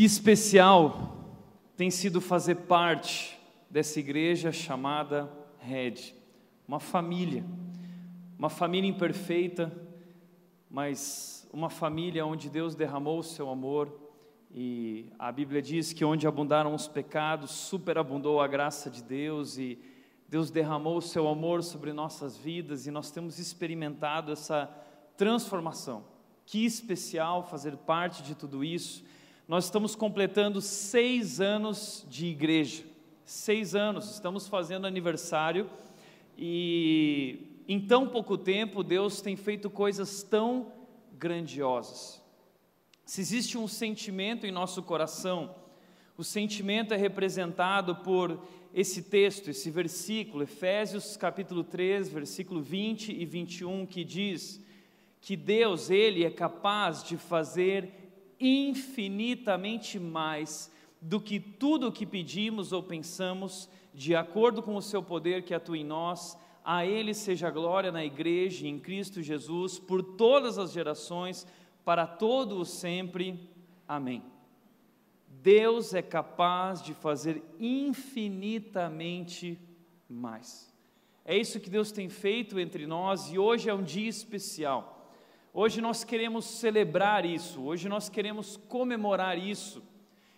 Que especial tem sido fazer parte dessa igreja chamada Red, uma família, uma família imperfeita, mas uma família onde Deus derramou o seu amor. E a Bíblia diz que onde abundaram os pecados, superabundou a graça de Deus. E Deus derramou o seu amor sobre nossas vidas. E nós temos experimentado essa transformação. Que especial fazer parte de tudo isso. Nós estamos completando seis anos de igreja. Seis anos, estamos fazendo aniversário e em tão pouco tempo Deus tem feito coisas tão grandiosas. Se existe um sentimento em nosso coração, o sentimento é representado por esse texto, esse versículo, Efésios capítulo 3, versículo 20 e 21, que diz que Deus, Ele é capaz de fazer infinitamente mais do que tudo o que pedimos ou pensamos, de acordo com o seu poder que atua em nós, a Ele seja glória na igreja em Cristo Jesus, por todas as gerações, para todo o sempre. Amém. Deus é capaz de fazer infinitamente mais. É isso que Deus tem feito entre nós e hoje é um dia especial. Hoje nós queremos celebrar isso, hoje nós queremos comemorar isso,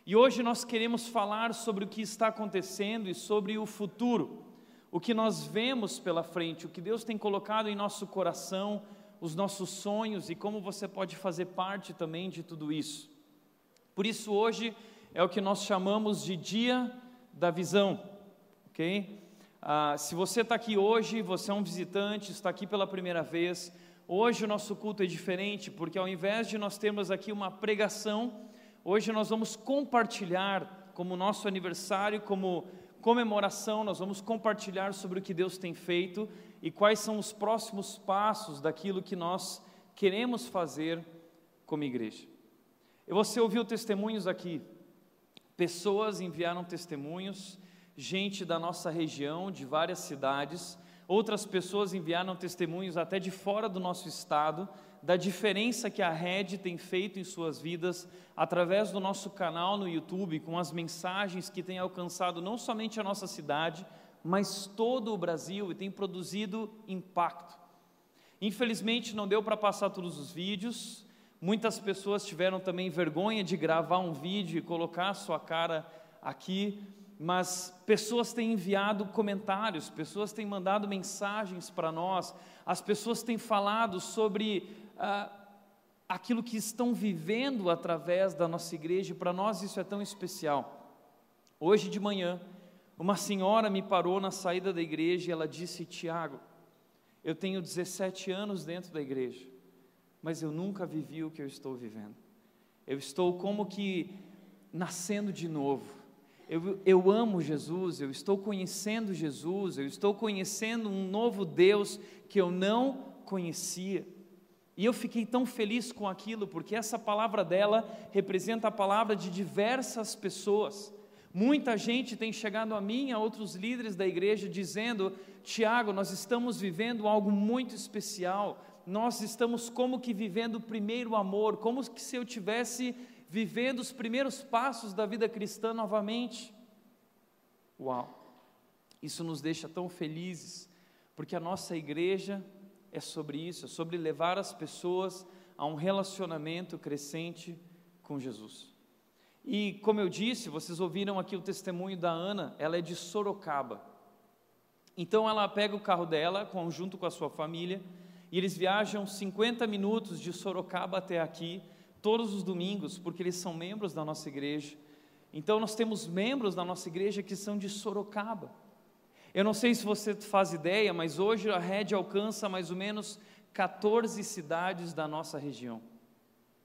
e hoje nós queremos falar sobre o que está acontecendo e sobre o futuro, o que nós vemos pela frente, o que Deus tem colocado em nosso coração, os nossos sonhos e como você pode fazer parte também de tudo isso. Por isso, hoje é o que nós chamamos de Dia da Visão, ok? Ah, se você está aqui hoje, você é um visitante, está aqui pela primeira vez, Hoje o nosso culto é diferente, porque ao invés de nós termos aqui uma pregação, hoje nós vamos compartilhar, como nosso aniversário, como comemoração, nós vamos compartilhar sobre o que Deus tem feito e quais são os próximos passos daquilo que nós queremos fazer como igreja. E você ouviu testemunhos aqui, pessoas enviaram testemunhos, gente da nossa região, de várias cidades, Outras pessoas enviaram testemunhos até de fora do nosso estado, da diferença que a rede tem feito em suas vidas através do nosso canal no YouTube, com as mensagens que tem alcançado não somente a nossa cidade, mas todo o Brasil e tem produzido impacto. Infelizmente não deu para passar todos os vídeos, muitas pessoas tiveram também vergonha de gravar um vídeo e colocar a sua cara aqui, mas pessoas têm enviado comentários, pessoas têm mandado mensagens para nós, as pessoas têm falado sobre ah, aquilo que estão vivendo através da nossa igreja, para nós isso é tão especial. Hoje de manhã, uma senhora me parou na saída da igreja e ela disse: Tiago, eu tenho 17 anos dentro da igreja, mas eu nunca vivi o que eu estou vivendo. Eu estou como que nascendo de novo eu, eu amo Jesus, eu estou conhecendo Jesus, eu estou conhecendo um novo Deus que eu não conhecia. E eu fiquei tão feliz com aquilo, porque essa palavra dela representa a palavra de diversas pessoas. Muita gente tem chegado a mim, a outros líderes da igreja, dizendo: Tiago, nós estamos vivendo algo muito especial, nós estamos como que vivendo o primeiro amor, como que se eu tivesse vivendo os primeiros passos da vida cristã novamente. Uau! Isso nos deixa tão felizes, porque a nossa igreja é sobre isso, é sobre levar as pessoas a um relacionamento crescente com Jesus. E como eu disse, vocês ouviram aqui o testemunho da Ana, ela é de Sorocaba. Então ela pega o carro dela, junto com a sua família, e eles viajam 50 minutos de Sorocaba até aqui, todos os domingos, porque eles são membros da nossa igreja. Então nós temos membros da nossa igreja que são de Sorocaba. Eu não sei se você faz ideia, mas hoje a rede alcança mais ou menos 14 cidades da nossa região.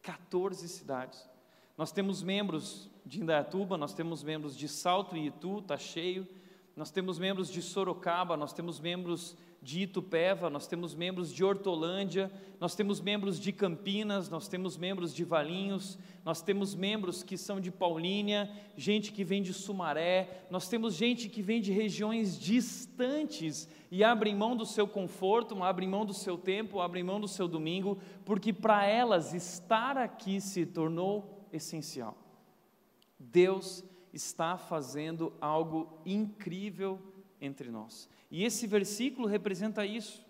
14 cidades. Nós temos membros de Indaiatuba, nós temos membros de Salto e Itu, está cheio. Nós temos membros de Sorocaba, nós temos membros de Itupeva, nós temos membros de Hortolândia, nós temos membros de Campinas, nós temos membros de Valinhos, nós temos membros que são de Paulínia, gente que vem de Sumaré, nós temos gente que vem de regiões distantes e abrem mão do seu conforto, abrem mão do seu tempo, abrem mão do seu domingo, porque para elas estar aqui se tornou essencial. Deus está fazendo algo incrível entre nós. E esse versículo representa isso.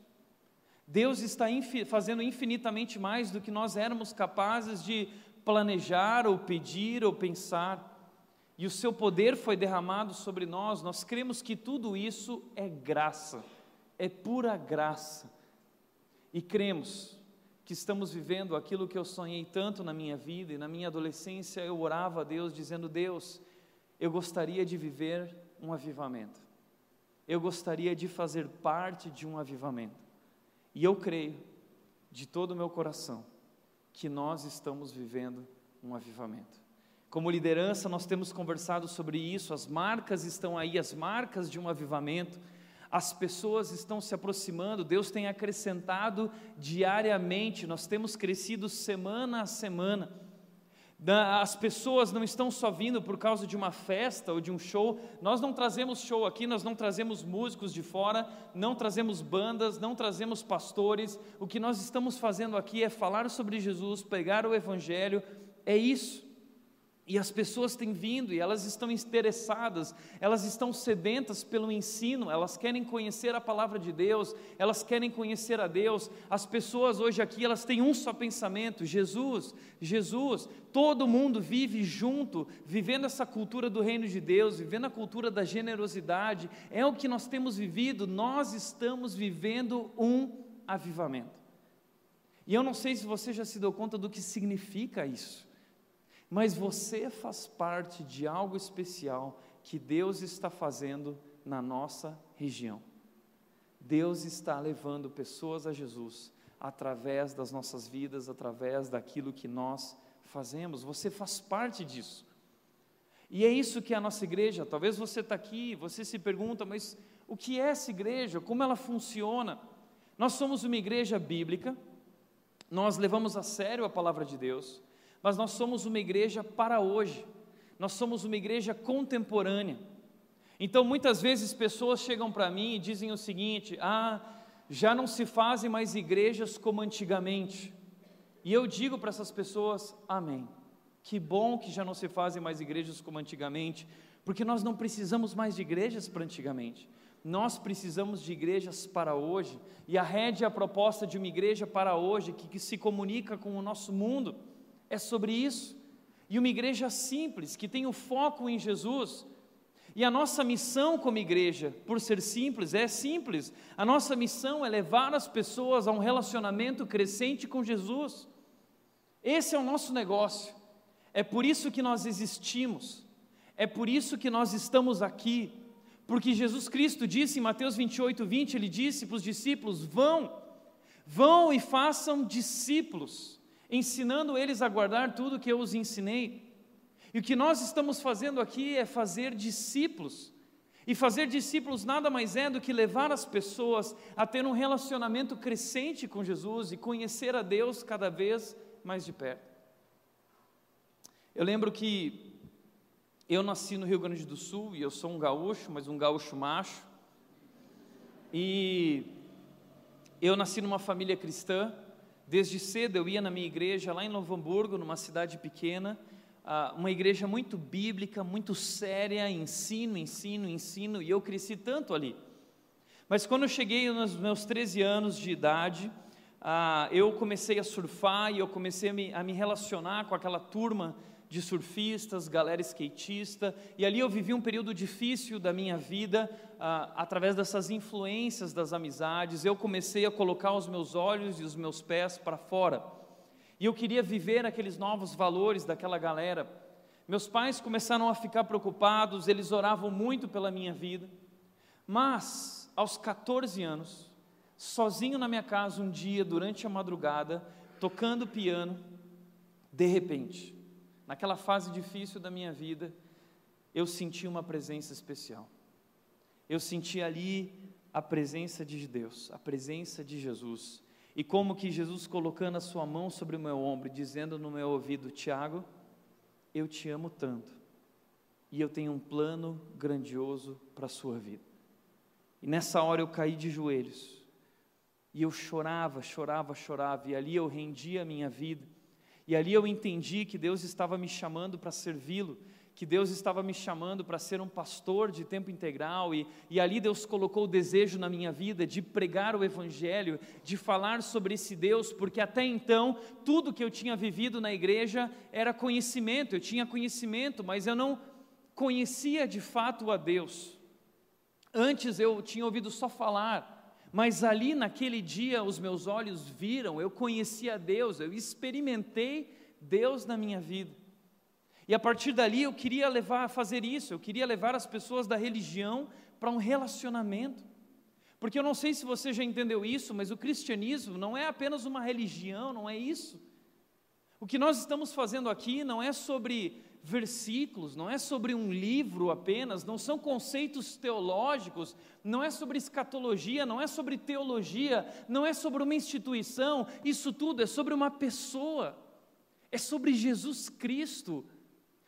Deus está fazendo infinitamente mais do que nós éramos capazes de planejar, ou pedir, ou pensar. E o seu poder foi derramado sobre nós. Nós cremos que tudo isso é graça, é pura graça. E cremos que estamos vivendo aquilo que eu sonhei tanto na minha vida e na minha adolescência eu orava a Deus dizendo: Deus, eu gostaria de viver um avivamento. Eu gostaria de fazer parte de um avivamento. E eu creio, de todo o meu coração, que nós estamos vivendo um avivamento. Como liderança, nós temos conversado sobre isso, as marcas estão aí, as marcas de um avivamento, as pessoas estão se aproximando, Deus tem acrescentado diariamente, nós temos crescido semana a semana. As pessoas não estão só vindo por causa de uma festa ou de um show. Nós não trazemos show aqui, nós não trazemos músicos de fora, não trazemos bandas, não trazemos pastores. O que nós estamos fazendo aqui é falar sobre Jesus, pregar o Evangelho. É isso. E as pessoas têm vindo e elas estão interessadas, elas estão sedentas pelo ensino, elas querem conhecer a palavra de Deus, elas querem conhecer a Deus. As pessoas hoje aqui, elas têm um só pensamento: Jesus, Jesus. Todo mundo vive junto, vivendo essa cultura do reino de Deus, vivendo a cultura da generosidade. É o que nós temos vivido, nós estamos vivendo um avivamento. E eu não sei se você já se deu conta do que significa isso mas você faz parte de algo especial que Deus está fazendo na nossa região. Deus está levando pessoas a Jesus através das nossas vidas, através daquilo que nós fazemos. Você faz parte disso. E é isso que é a nossa igreja. Talvez você está aqui, você se pergunta, mas o que é essa igreja? Como ela funciona? Nós somos uma igreja bíblica, nós levamos a sério a palavra de Deus, mas nós somos uma igreja para hoje, nós somos uma igreja contemporânea. Então, muitas vezes pessoas chegam para mim e dizem o seguinte: ah, já não se fazem mais igrejas como antigamente. E eu digo para essas pessoas: amém. Que bom que já não se fazem mais igrejas como antigamente, porque nós não precisamos mais de igrejas para antigamente. Nós precisamos de igrejas para hoje, e a rede é a proposta de uma igreja para hoje que, que se comunica com o nosso mundo é sobre isso. E uma igreja simples, que tem o foco em Jesus. E a nossa missão como igreja, por ser simples, é simples. A nossa missão é levar as pessoas a um relacionamento crescente com Jesus. Esse é o nosso negócio. É por isso que nós existimos. É por isso que nós estamos aqui. Porque Jesus Cristo disse em Mateus 28, 20, ele disse para os discípulos: vão, vão e façam discípulos ensinando eles a guardar tudo que eu os ensinei. E o que nós estamos fazendo aqui é fazer discípulos. E fazer discípulos nada mais é do que levar as pessoas a ter um relacionamento crescente com Jesus e conhecer a Deus cada vez mais de perto. Eu lembro que eu nasci no Rio Grande do Sul e eu sou um gaúcho, mas um gaúcho macho. E eu nasci numa família cristã Desde cedo eu ia na minha igreja lá em Novo Hamburgo, numa cidade pequena, uma igreja muito bíblica, muito séria, ensino, ensino, ensino, e eu cresci tanto ali. Mas quando eu cheguei nos meus 13 anos de idade, eu comecei a surfar e eu comecei a me, a me relacionar com aquela turma de surfistas, galera skatista, e ali eu vivi um período difícil da minha vida, ah, através dessas influências das amizades, eu comecei a colocar os meus olhos e os meus pés para fora, e eu queria viver aqueles novos valores daquela galera. Meus pais começaram a ficar preocupados, eles oravam muito pela minha vida, mas aos 14 anos, sozinho na minha casa um dia, durante a madrugada, tocando piano, de repente, naquela fase difícil da minha vida, eu senti uma presença especial. Eu senti ali a presença de Deus, a presença de Jesus. E como que Jesus colocando a sua mão sobre o meu ombro, dizendo no meu ouvido: Tiago, eu te amo tanto, e eu tenho um plano grandioso para a sua vida. E nessa hora eu caí de joelhos, e eu chorava, chorava, chorava, e ali eu rendia a minha vida e ali eu entendi que Deus estava me chamando para servi-lo, que Deus estava me chamando para ser um pastor de tempo integral, e, e ali Deus colocou o desejo na minha vida de pregar o Evangelho, de falar sobre esse Deus, porque até então tudo que eu tinha vivido na igreja era conhecimento, eu tinha conhecimento, mas eu não conhecia de fato a Deus. Antes eu tinha ouvido só falar, mas ali naquele dia os meus olhos viram, eu conhecia a Deus, eu experimentei Deus na minha vida. E a partir dali eu queria levar a fazer isso, eu queria levar as pessoas da religião para um relacionamento. Porque eu não sei se você já entendeu isso, mas o cristianismo não é apenas uma religião, não é isso. O que nós estamos fazendo aqui não é sobre versículos, não é sobre um livro apenas, não são conceitos teológicos, não é sobre escatologia, não é sobre teologia, não é sobre uma instituição, isso tudo é sobre uma pessoa, é sobre Jesus Cristo,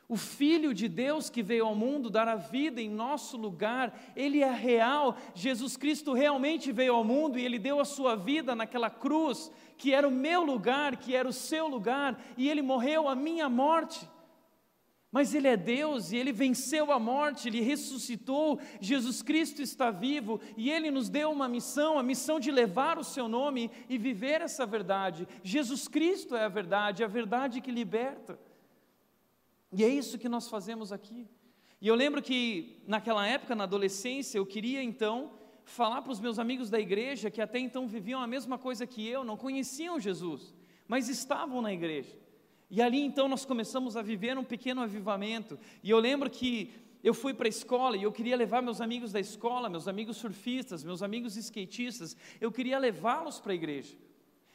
o Filho de Deus que veio ao mundo dar a vida em nosso lugar, ele é real. Jesus Cristo realmente veio ao mundo e ele deu a sua vida naquela cruz, que era o meu lugar, que era o seu lugar, e ele morreu a minha morte. Mas Ele é Deus e Ele venceu a morte, Ele ressuscitou, Jesus Cristo está vivo e Ele nos deu uma missão, a missão de levar o Seu nome e viver essa verdade. Jesus Cristo é a verdade, a verdade que liberta. E é isso que nós fazemos aqui. E eu lembro que naquela época, na adolescência, eu queria então falar para os meus amigos da igreja que até então viviam a mesma coisa que eu, não conheciam Jesus, mas estavam na igreja. E ali então nós começamos a viver um pequeno avivamento. E eu lembro que eu fui para a escola e eu queria levar meus amigos da escola, meus amigos surfistas, meus amigos skatistas, eu queria levá-los para a igreja.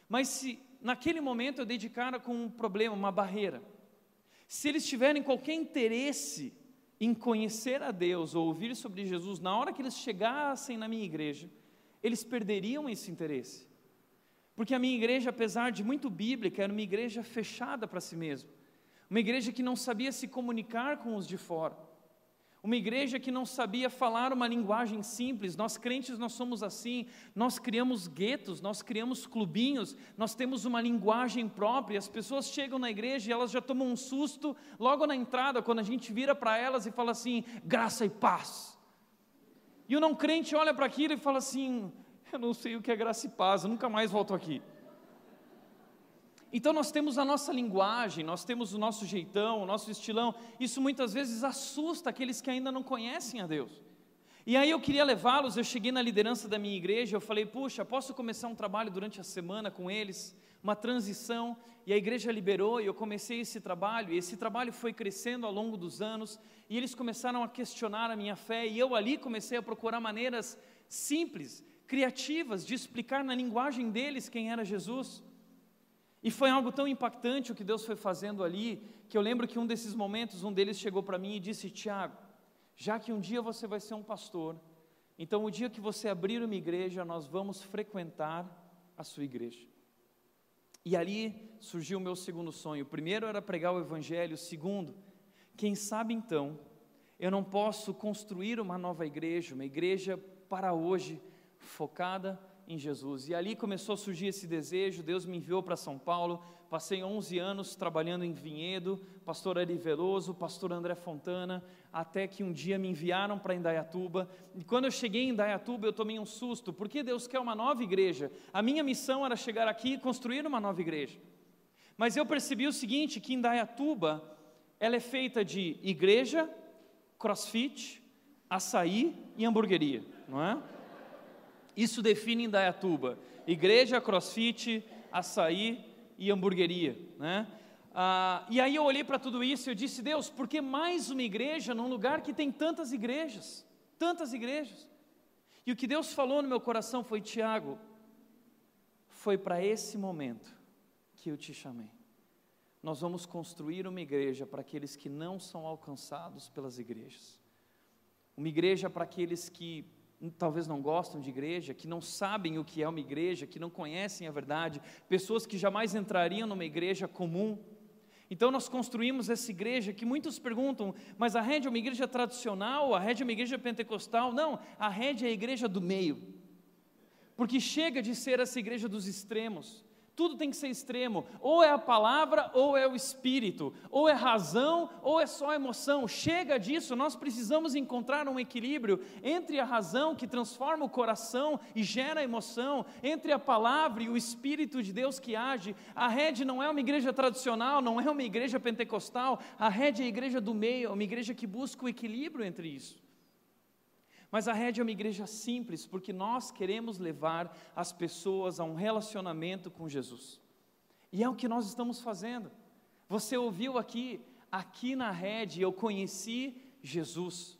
Mas se naquele momento eu dedicara com um problema, uma barreira. Se eles tiverem qualquer interesse em conhecer a Deus ou ouvir sobre Jesus, na hora que eles chegassem na minha igreja, eles perderiam esse interesse. Porque a minha igreja, apesar de muito bíblica, era uma igreja fechada para si mesma, uma igreja que não sabia se comunicar com os de fora. Uma igreja que não sabia falar uma linguagem simples. Nós crentes nós somos assim. Nós criamos guetos, nós criamos clubinhos, nós temos uma linguagem própria. As pessoas chegam na igreja e elas já tomam um susto logo na entrada quando a gente vira para elas e fala assim: "Graça e paz". E o não crente olha para aquilo e fala assim: "Eu não sei o que é graça e paz, eu nunca mais volto aqui". Então nós temos a nossa linguagem, nós temos o nosso jeitão, o nosso estilão. Isso muitas vezes assusta aqueles que ainda não conhecem a Deus. E aí eu queria levá-los, eu cheguei na liderança da minha igreja, eu falei, puxa, posso começar um trabalho durante a semana com eles, uma transição, e a igreja liberou, e eu comecei esse trabalho, e esse trabalho foi crescendo ao longo dos anos, e eles começaram a questionar a minha fé, e eu ali comecei a procurar maneiras simples, criativas, de explicar na linguagem deles quem era Jesus. E foi algo tão impactante o que Deus foi fazendo ali, que eu lembro que um desses momentos, um deles chegou para mim e disse: Tiago, já que um dia você vai ser um pastor, então o dia que você abrir uma igreja, nós vamos frequentar a sua igreja. E ali surgiu o meu segundo sonho. O primeiro era pregar o evangelho, o segundo, quem sabe então, eu não posso construir uma nova igreja, uma igreja para hoje, focada em Jesus. E ali começou a surgir esse desejo. Deus me enviou para São Paulo. Passei 11 anos trabalhando em Vinhedo, pastor Ari Veloso, pastor André Fontana, até que um dia me enviaram para Indaiatuba. E quando eu cheguei em Indaiatuba, eu tomei um susto, porque Deus quer uma nova igreja. A minha missão era chegar aqui e construir uma nova igreja. Mas eu percebi o seguinte, que Indaiatuba, ela é feita de igreja, crossfit, açaí e hamburgueria, não é? Isso define Indaiatuba: igreja, crossfit, açaí e hamburgueria. Né? Ah, e aí eu olhei para tudo isso e eu disse: Deus, por que mais uma igreja num lugar que tem tantas igrejas? Tantas igrejas. E o que Deus falou no meu coração foi: Tiago, foi para esse momento que eu te chamei. Nós vamos construir uma igreja para aqueles que não são alcançados pelas igrejas. Uma igreja para aqueles que talvez não gostam de igreja, que não sabem o que é uma igreja, que não conhecem a verdade, pessoas que jamais entrariam numa igreja comum. Então nós construímos essa igreja que muitos perguntam, mas a rede é uma igreja tradicional, a rede é uma igreja pentecostal? Não, a rede é a igreja do meio. Porque chega de ser essa igreja dos extremos. Tudo tem que ser extremo. Ou é a palavra, ou é o espírito. Ou é razão, ou é só emoção. Chega disso, nós precisamos encontrar um equilíbrio entre a razão, que transforma o coração e gera emoção, entre a palavra e o espírito de Deus que age. A rede não é uma igreja tradicional, não é uma igreja pentecostal. A rede é a igreja do meio, é uma igreja que busca o equilíbrio entre isso. Mas a rede é uma igreja simples, porque nós queremos levar as pessoas a um relacionamento com Jesus. E é o que nós estamos fazendo. Você ouviu aqui, aqui na rede eu conheci Jesus.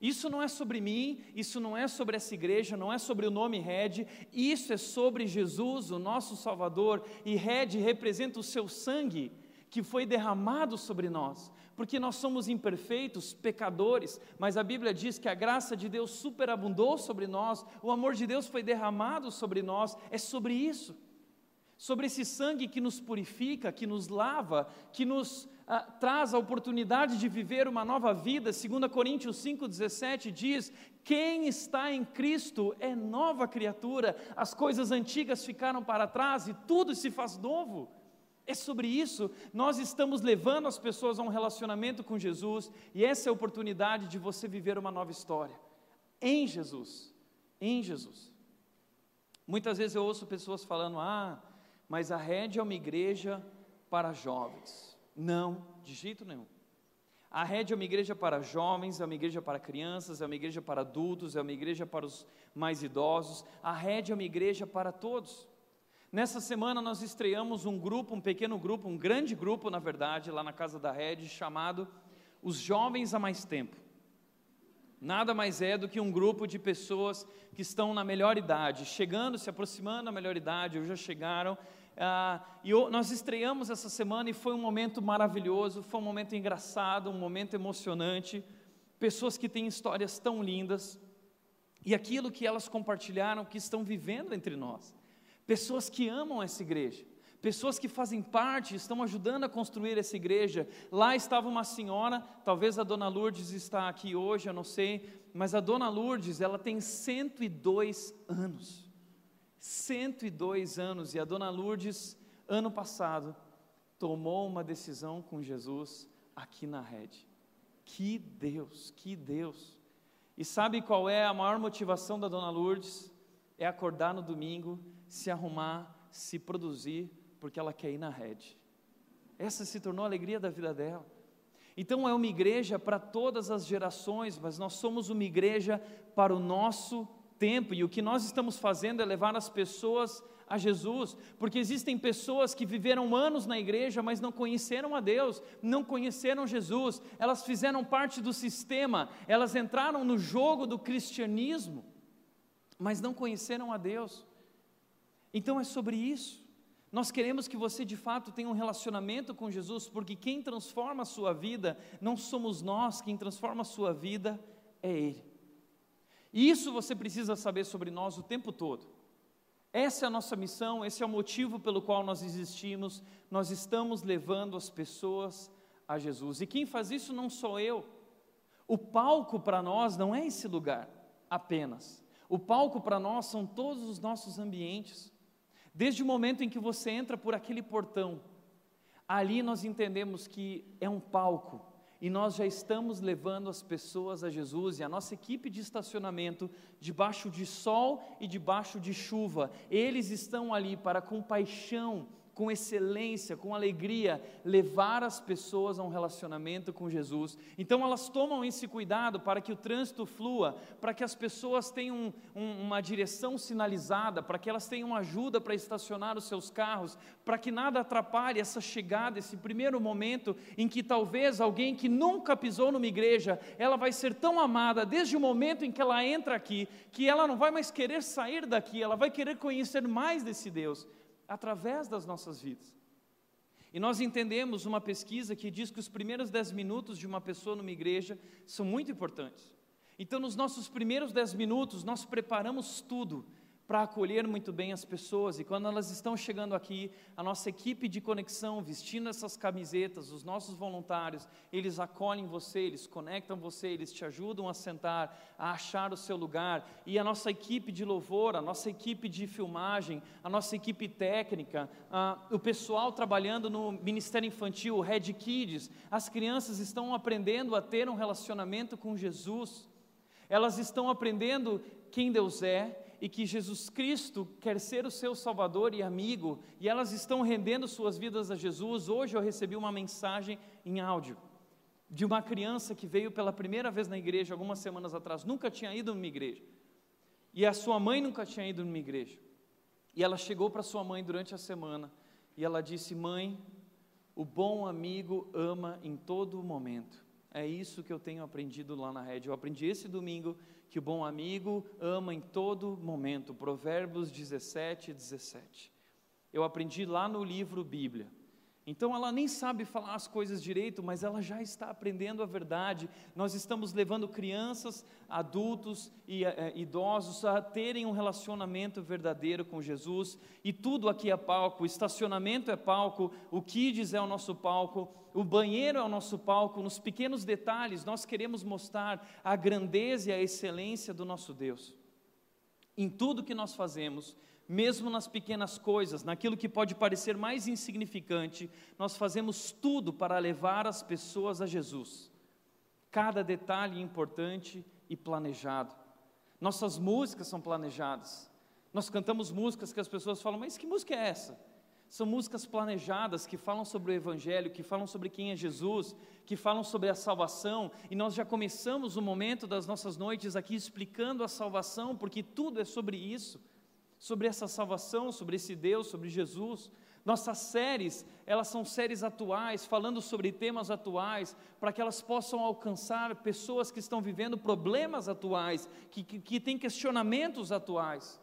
Isso não é sobre mim, isso não é sobre essa igreja, não é sobre o nome Red, isso é sobre Jesus, o nosso Salvador, e Red representa o seu sangue que foi derramado sobre nós porque nós somos imperfeitos, pecadores, mas a Bíblia diz que a graça de Deus superabundou sobre nós, o amor de Deus foi derramado sobre nós, é sobre isso, sobre esse sangue que nos purifica, que nos lava, que nos ah, traz a oportunidade de viver uma nova vida. 2 Coríntios 5,17 diz: Quem está em Cristo é nova criatura, as coisas antigas ficaram para trás e tudo se faz novo. É sobre isso, nós estamos levando as pessoas a um relacionamento com Jesus, e essa é a oportunidade de você viver uma nova história. Em Jesus, em Jesus. Muitas vezes eu ouço pessoas falando: ah, mas a rede é uma igreja para jovens. Não, de jeito nenhum. A rede é uma igreja para jovens, é uma igreja para crianças, é uma igreja para adultos, é uma igreja para os mais idosos. A rede é uma igreja para todos. Nessa semana nós estreamos um grupo, um pequeno grupo, um grande grupo, na verdade, lá na casa da Red, chamado Os Jovens há Mais Tempo. Nada mais é do que um grupo de pessoas que estão na melhor idade, chegando, se aproximando da melhor idade, ou já chegaram. Ah, e nós estreamos essa semana e foi um momento maravilhoso, foi um momento engraçado, um momento emocionante. Pessoas que têm histórias tão lindas e aquilo que elas compartilharam, que estão vivendo entre nós pessoas que amam essa igreja, pessoas que fazem parte, estão ajudando a construir essa igreja. Lá estava uma senhora, talvez a dona Lourdes está aqui hoje, eu não sei, mas a dona Lourdes, ela tem 102 anos. 102 anos, e a dona Lourdes, ano passado, tomou uma decisão com Jesus aqui na rede. Que Deus, que Deus. E sabe qual é a maior motivação da dona Lourdes? É acordar no domingo se arrumar, se produzir, porque ela quer ir na rede. Essa se tornou a alegria da vida dela. Então é uma igreja para todas as gerações, mas nós somos uma igreja para o nosso tempo, e o que nós estamos fazendo é levar as pessoas a Jesus, porque existem pessoas que viveram anos na igreja, mas não conheceram a Deus, não conheceram Jesus, elas fizeram parte do sistema, elas entraram no jogo do cristianismo, mas não conheceram a Deus. Então é sobre isso. Nós queremos que você de fato tenha um relacionamento com Jesus, porque quem transforma a sua vida não somos nós, quem transforma a sua vida é Ele. E isso você precisa saber sobre nós o tempo todo. Essa é a nossa missão, esse é o motivo pelo qual nós existimos. Nós estamos levando as pessoas a Jesus. E quem faz isso não sou eu. O palco para nós não é esse lugar apenas. O palco para nós são todos os nossos ambientes. Desde o momento em que você entra por aquele portão, ali nós entendemos que é um palco e nós já estamos levando as pessoas a Jesus e a nossa equipe de estacionamento, debaixo de sol e debaixo de chuva, eles estão ali para com paixão com excelência, com alegria, levar as pessoas a um relacionamento com Jesus. Então elas tomam esse cuidado para que o trânsito flua, para que as pessoas tenham um, uma direção sinalizada, para que elas tenham ajuda para estacionar os seus carros, para que nada atrapalhe essa chegada, esse primeiro momento em que talvez alguém que nunca pisou numa igreja, ela vai ser tão amada desde o momento em que ela entra aqui, que ela não vai mais querer sair daqui, ela vai querer conhecer mais desse Deus através das nossas vidas. E nós entendemos uma pesquisa que diz que os primeiros dez minutos de uma pessoa numa igreja são muito importantes. Então, nos nossos primeiros dez minutos, nós preparamos tudo para acolher muito bem as pessoas. E quando elas estão chegando aqui, a nossa equipe de conexão, vestindo essas camisetas, os nossos voluntários, eles acolhem você, eles conectam você, eles te ajudam a sentar, a achar o seu lugar. E a nossa equipe de louvor, a nossa equipe de filmagem, a nossa equipe técnica, o pessoal trabalhando no Ministério Infantil, o Red Kids, as crianças estão aprendendo a ter um relacionamento com Jesus. Elas estão aprendendo quem Deus é, e que Jesus Cristo quer ser o seu Salvador e amigo, e elas estão rendendo suas vidas a Jesus. Hoje eu recebi uma mensagem em áudio de uma criança que veio pela primeira vez na igreja algumas semanas atrás, nunca tinha ido numa igreja, e a sua mãe nunca tinha ido numa igreja. E ela chegou para sua mãe durante a semana e ela disse: Mãe, o bom amigo ama em todo momento. É isso que eu tenho aprendido lá na rede. Eu aprendi esse domingo que o bom amigo ama em todo momento. Provérbios 17, 17. Eu aprendi lá no livro Bíblia. Então ela nem sabe falar as coisas direito, mas ela já está aprendendo a verdade. Nós estamos levando crianças, adultos e é, idosos a terem um relacionamento verdadeiro com Jesus. E tudo aqui é palco: estacionamento é palco, o kids é o nosso palco, o banheiro é o nosso palco. Nos pequenos detalhes, nós queremos mostrar a grandeza e a excelência do nosso Deus. Em tudo que nós fazemos, mesmo nas pequenas coisas, naquilo que pode parecer mais insignificante, nós fazemos tudo para levar as pessoas a Jesus. Cada detalhe importante e planejado. Nossas músicas são planejadas. Nós cantamos músicas que as pessoas falam, mas que música é essa? São músicas planejadas que falam sobre o Evangelho, que falam sobre quem é Jesus, que falam sobre a salvação, e nós já começamos o momento das nossas noites aqui explicando a salvação, porque tudo é sobre isso sobre essa salvação, sobre esse Deus, sobre Jesus. Nossas séries, elas são séries atuais, falando sobre temas atuais, para que elas possam alcançar pessoas que estão vivendo problemas atuais, que, que, que têm questionamentos atuais.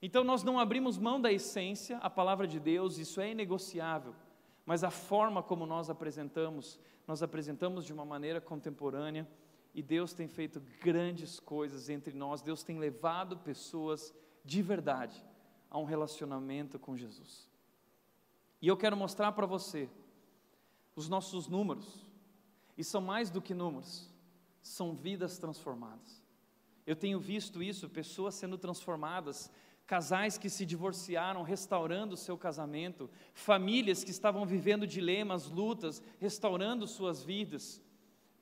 Então nós não abrimos mão da essência, a palavra de Deus, isso é inegociável, mas a forma como nós apresentamos, nós apresentamos de uma maneira contemporânea, e Deus tem feito grandes coisas entre nós, Deus tem levado pessoas de verdade a um relacionamento com Jesus. E eu quero mostrar para você os nossos números, e são mais do que números, são vidas transformadas. Eu tenho visto isso, pessoas sendo transformadas, casais que se divorciaram, restaurando o seu casamento, famílias que estavam vivendo dilemas, lutas, restaurando suas vidas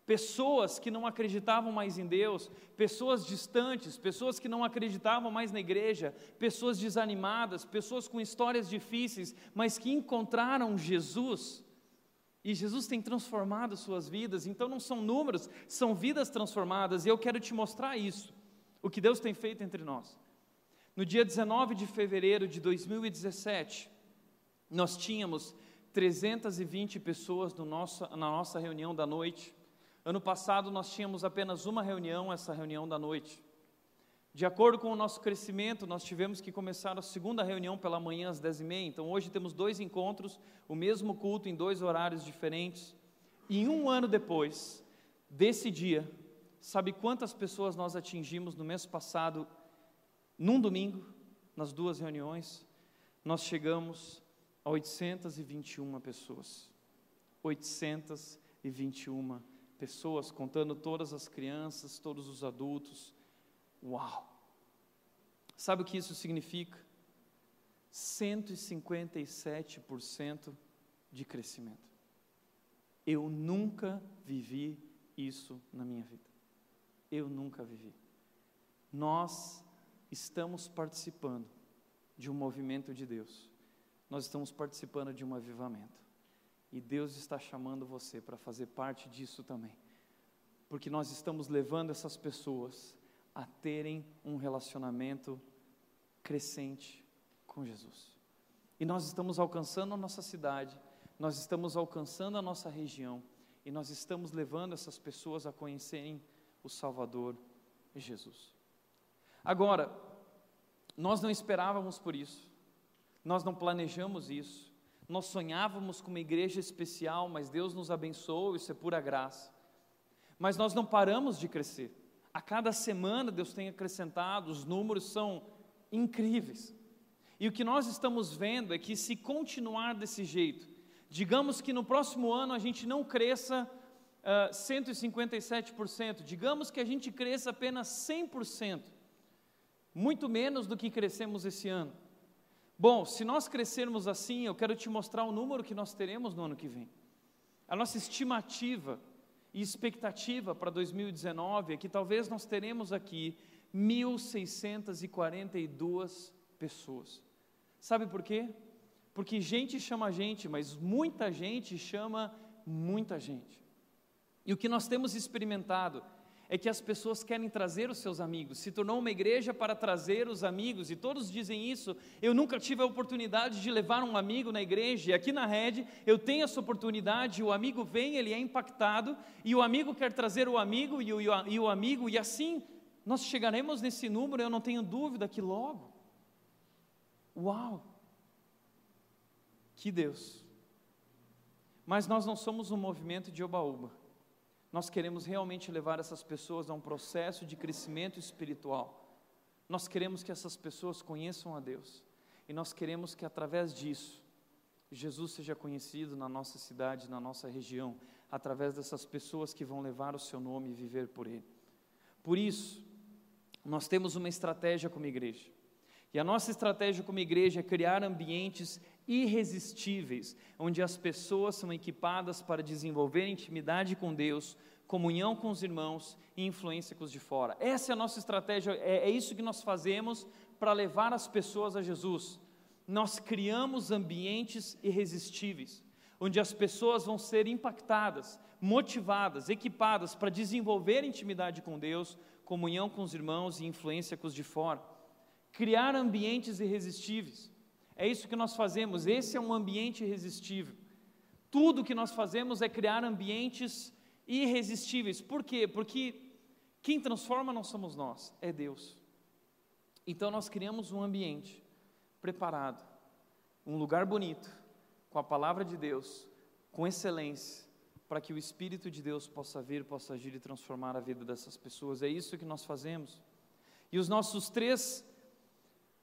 pessoas que não acreditavam mais em Deus, pessoas distantes, pessoas que não acreditavam mais na igreja, pessoas desanimadas, pessoas com histórias difíceis, mas que encontraram Jesus. E Jesus tem transformado suas vidas, então não são números, são vidas transformadas, e eu quero te mostrar isso, o que Deus tem feito entre nós. No dia 19 de fevereiro de 2017, nós tínhamos 320 pessoas no nosso, na nossa reunião da noite. Ano passado nós tínhamos apenas uma reunião, essa reunião da noite. De acordo com o nosso crescimento, nós tivemos que começar a segunda reunião pela manhã às dez e meia. Então hoje temos dois encontros, o mesmo culto em dois horários diferentes. E um ano depois desse dia, sabe quantas pessoas nós atingimos no mês passado, num domingo, nas duas reuniões? Nós chegamos a 821 pessoas. 821 pessoas contando todas as crianças, todos os adultos. Uau! Sabe o que isso significa? 157% de crescimento. Eu nunca vivi isso na minha vida. Eu nunca vivi. Nós estamos participando de um movimento de Deus. Nós estamos participando de um avivamento. E Deus está chamando você para fazer parte disso também. Porque nós estamos levando essas pessoas a terem um relacionamento crescente com Jesus. E nós estamos alcançando a nossa cidade, nós estamos alcançando a nossa região, e nós estamos levando essas pessoas a conhecerem o Salvador Jesus. Agora, nós não esperávamos por isso, nós não planejamos isso, nós sonhávamos com uma igreja especial, mas Deus nos abençoou, isso é pura graça. Mas nós não paramos de crescer. A cada semana Deus tem acrescentado, os números são incríveis. E o que nós estamos vendo é que se continuar desse jeito, digamos que no próximo ano a gente não cresça uh, ah, 157%, digamos que a gente cresça apenas 100%, muito menos do que crescemos esse ano. Bom, se nós crescermos assim, eu quero te mostrar o número que nós teremos no ano que vem. A nossa estimativa e expectativa para 2019 é que talvez nós teremos aqui 1.642 pessoas. Sabe por quê? Porque gente chama gente, mas muita gente chama muita gente. E o que nós temos experimentado é que as pessoas querem trazer os seus amigos. Se tornou uma igreja para trazer os amigos, e todos dizem isso. Eu nunca tive a oportunidade de levar um amigo na igreja, e aqui na rede eu tenho essa oportunidade. O amigo vem, ele é impactado, e o amigo quer trazer o amigo, e o, e o amigo, e assim nós chegaremos nesse número, eu não tenho dúvida que logo. Uau! Que Deus! Mas nós não somos um movimento de oba-oba. Nós queremos realmente levar essas pessoas a um processo de crescimento espiritual. Nós queremos que essas pessoas conheçam a Deus. E nós queremos que através disso, Jesus seja conhecido na nossa cidade, na nossa região, através dessas pessoas que vão levar o seu nome e viver por ele. Por isso, nós temos uma estratégia como igreja. E a nossa estratégia como igreja é criar ambientes irresistíveis, onde as pessoas são equipadas para desenvolver intimidade com Deus, comunhão com os irmãos e influência com os de fora. Essa é a nossa estratégia, é, é isso que nós fazemos para levar as pessoas a Jesus. Nós criamos ambientes irresistíveis, onde as pessoas vão ser impactadas, motivadas, equipadas para desenvolver intimidade com Deus, comunhão com os irmãos e influência com os de fora. Criar ambientes irresistíveis. É isso que nós fazemos, esse é um ambiente irresistível. Tudo que nós fazemos é criar ambientes irresistíveis. Por quê? Porque quem transforma não somos nós, é Deus. Então nós criamos um ambiente preparado, um lugar bonito, com a palavra de Deus, com excelência, para que o Espírito de Deus possa vir, possa agir e transformar a vida dessas pessoas. É isso que nós fazemos. E os nossos três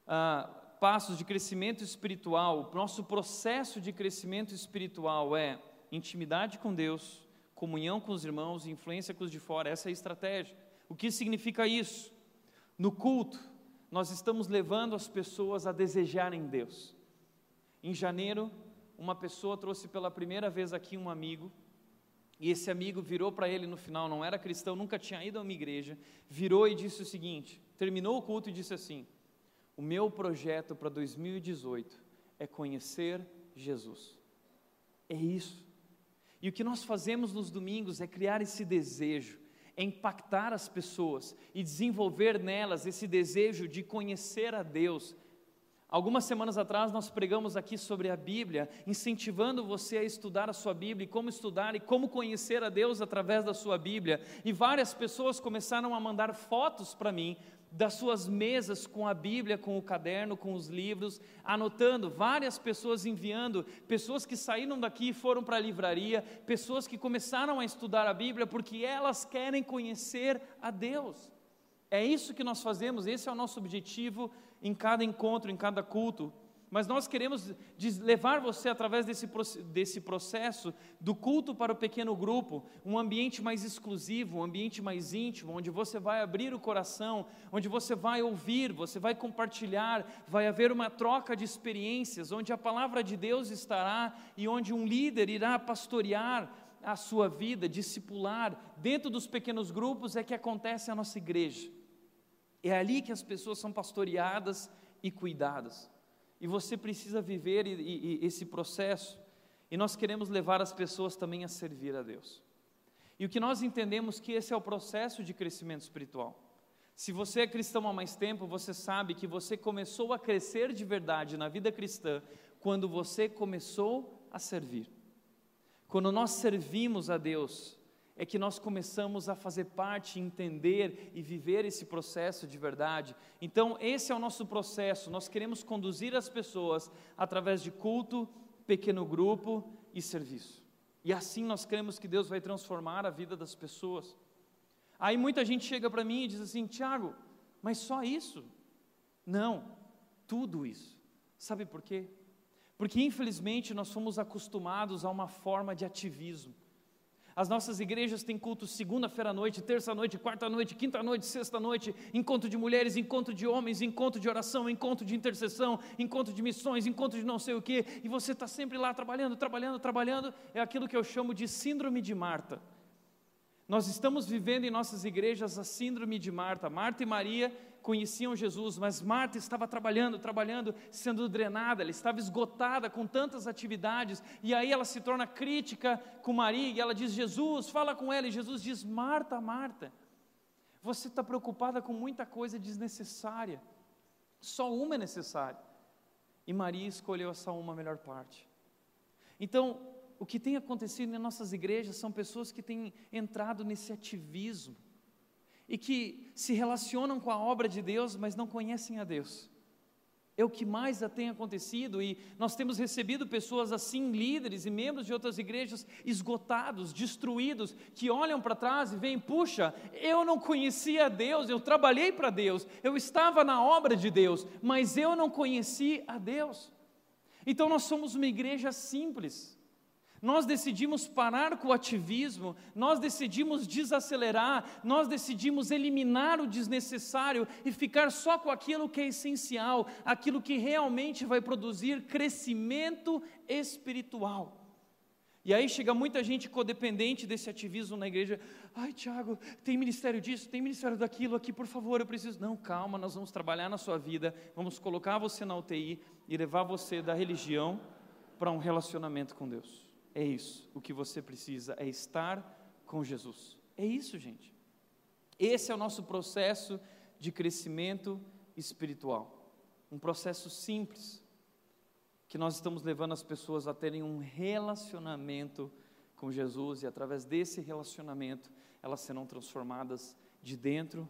ah, passos de crescimento espiritual, o nosso processo de crescimento espiritual é intimidade com Deus, comunhão com os irmãos influência com os de fora. Essa é a estratégia. O que significa isso? No culto, nós estamos levando as pessoas a desejarem Deus. Em janeiro, uma pessoa trouxe pela primeira vez aqui um amigo, e esse amigo virou para ele no final, não era cristão, nunca tinha ido a uma igreja, virou e disse o seguinte: terminou o culto e disse assim: o meu projeto para 2018 é conhecer Jesus. É isso. E o que nós fazemos nos domingos é criar esse desejo, é impactar as pessoas e desenvolver nelas esse desejo de conhecer a Deus. Algumas semanas atrás nós pregamos aqui sobre a Bíblia, incentivando você a estudar a sua Bíblia, e como estudar e como conhecer a Deus através da sua Bíblia. E várias pessoas começaram a mandar fotos para mim das suas mesas com a Bíblia, com o caderno, com os livros, anotando, várias pessoas enviando, pessoas que saíram daqui e foram para a livraria, pessoas que começaram a estudar a Bíblia porque elas querem conhecer a Deus. É isso que nós fazemos, esse é o nosso objetivo em cada encontro, em cada culto. Mas nós queremos levar você através desse, desse processo do culto para o pequeno grupo, um ambiente mais exclusivo, um ambiente mais íntimo, onde você vai abrir o coração, onde você vai ouvir, você vai compartilhar, vai haver uma troca de experiências, onde a palavra de Deus estará e onde um líder irá pastorear a sua vida, discipular. Dentro dos pequenos grupos é que acontece a nossa igreja. É ali que as pessoas são pastoreadas e cuidadas e você precisa viver e, e, e esse processo. E nós queremos levar as pessoas também a servir a Deus. E o que nós entendemos que esse é o processo de crescimento espiritual. Se você é cristão há mais tempo, você sabe que você começou a crescer de verdade na vida cristã quando você começou a servir. Quando nós servimos a Deus, é que nós começamos a fazer parte, entender e viver esse processo de verdade. Então, esse é o nosso processo. Nós queremos conduzir as pessoas através de culto, pequeno grupo e serviço. E assim nós cremos que Deus vai transformar a vida das pessoas. Aí muita gente chega para mim e diz assim: Tiago, mas só isso? Não, tudo isso. Sabe por quê? Porque infelizmente nós fomos acostumados a uma forma de ativismo. As nossas igrejas têm culto segunda-feira à noite, terça-noite, quarta-noite, quinta-noite, sexta-noite, encontro de mulheres, encontro de homens, encontro de oração, encontro de intercessão, encontro de missões, encontro de não sei o quê, e você está sempre lá trabalhando, trabalhando, trabalhando. É aquilo que eu chamo de síndrome de Marta. Nós estamos vivendo em nossas igrejas a síndrome de Marta. Marta e Maria conheciam Jesus, mas Marta estava trabalhando, trabalhando, sendo drenada, ela estava esgotada com tantas atividades, e aí ela se torna crítica com Maria, e ela diz: Jesus, fala com ela, e Jesus diz: Marta, Marta, você está preocupada com muita coisa desnecessária, só uma é necessária, e Maria escolheu essa uma melhor parte. Então, o que tem acontecido em nossas igrejas são pessoas que têm entrado nesse ativismo, e que se relacionam com a obra de Deus, mas não conhecem a Deus. É o que mais tem acontecido e nós temos recebido pessoas assim, líderes e membros de outras igrejas esgotados, destruídos, que olham para trás e veem: puxa, eu não conhecia Deus, eu trabalhei para Deus, eu estava na obra de Deus, mas eu não conheci a Deus. Então nós somos uma igreja simples, nós decidimos parar com o ativismo, nós decidimos desacelerar, nós decidimos eliminar o desnecessário e ficar só com aquilo que é essencial, aquilo que realmente vai produzir crescimento espiritual. E aí chega muita gente codependente desse ativismo na igreja. Ai, Tiago, tem ministério disso, tem ministério daquilo aqui, por favor, eu preciso. Não, calma, nós vamos trabalhar na sua vida, vamos colocar você na UTI e levar você da religião para um relacionamento com Deus. É isso. O que você precisa é estar com Jesus. É isso, gente. Esse é o nosso processo de crescimento espiritual. Um processo simples que nós estamos levando as pessoas a terem um relacionamento com Jesus e através desse relacionamento elas serão transformadas de dentro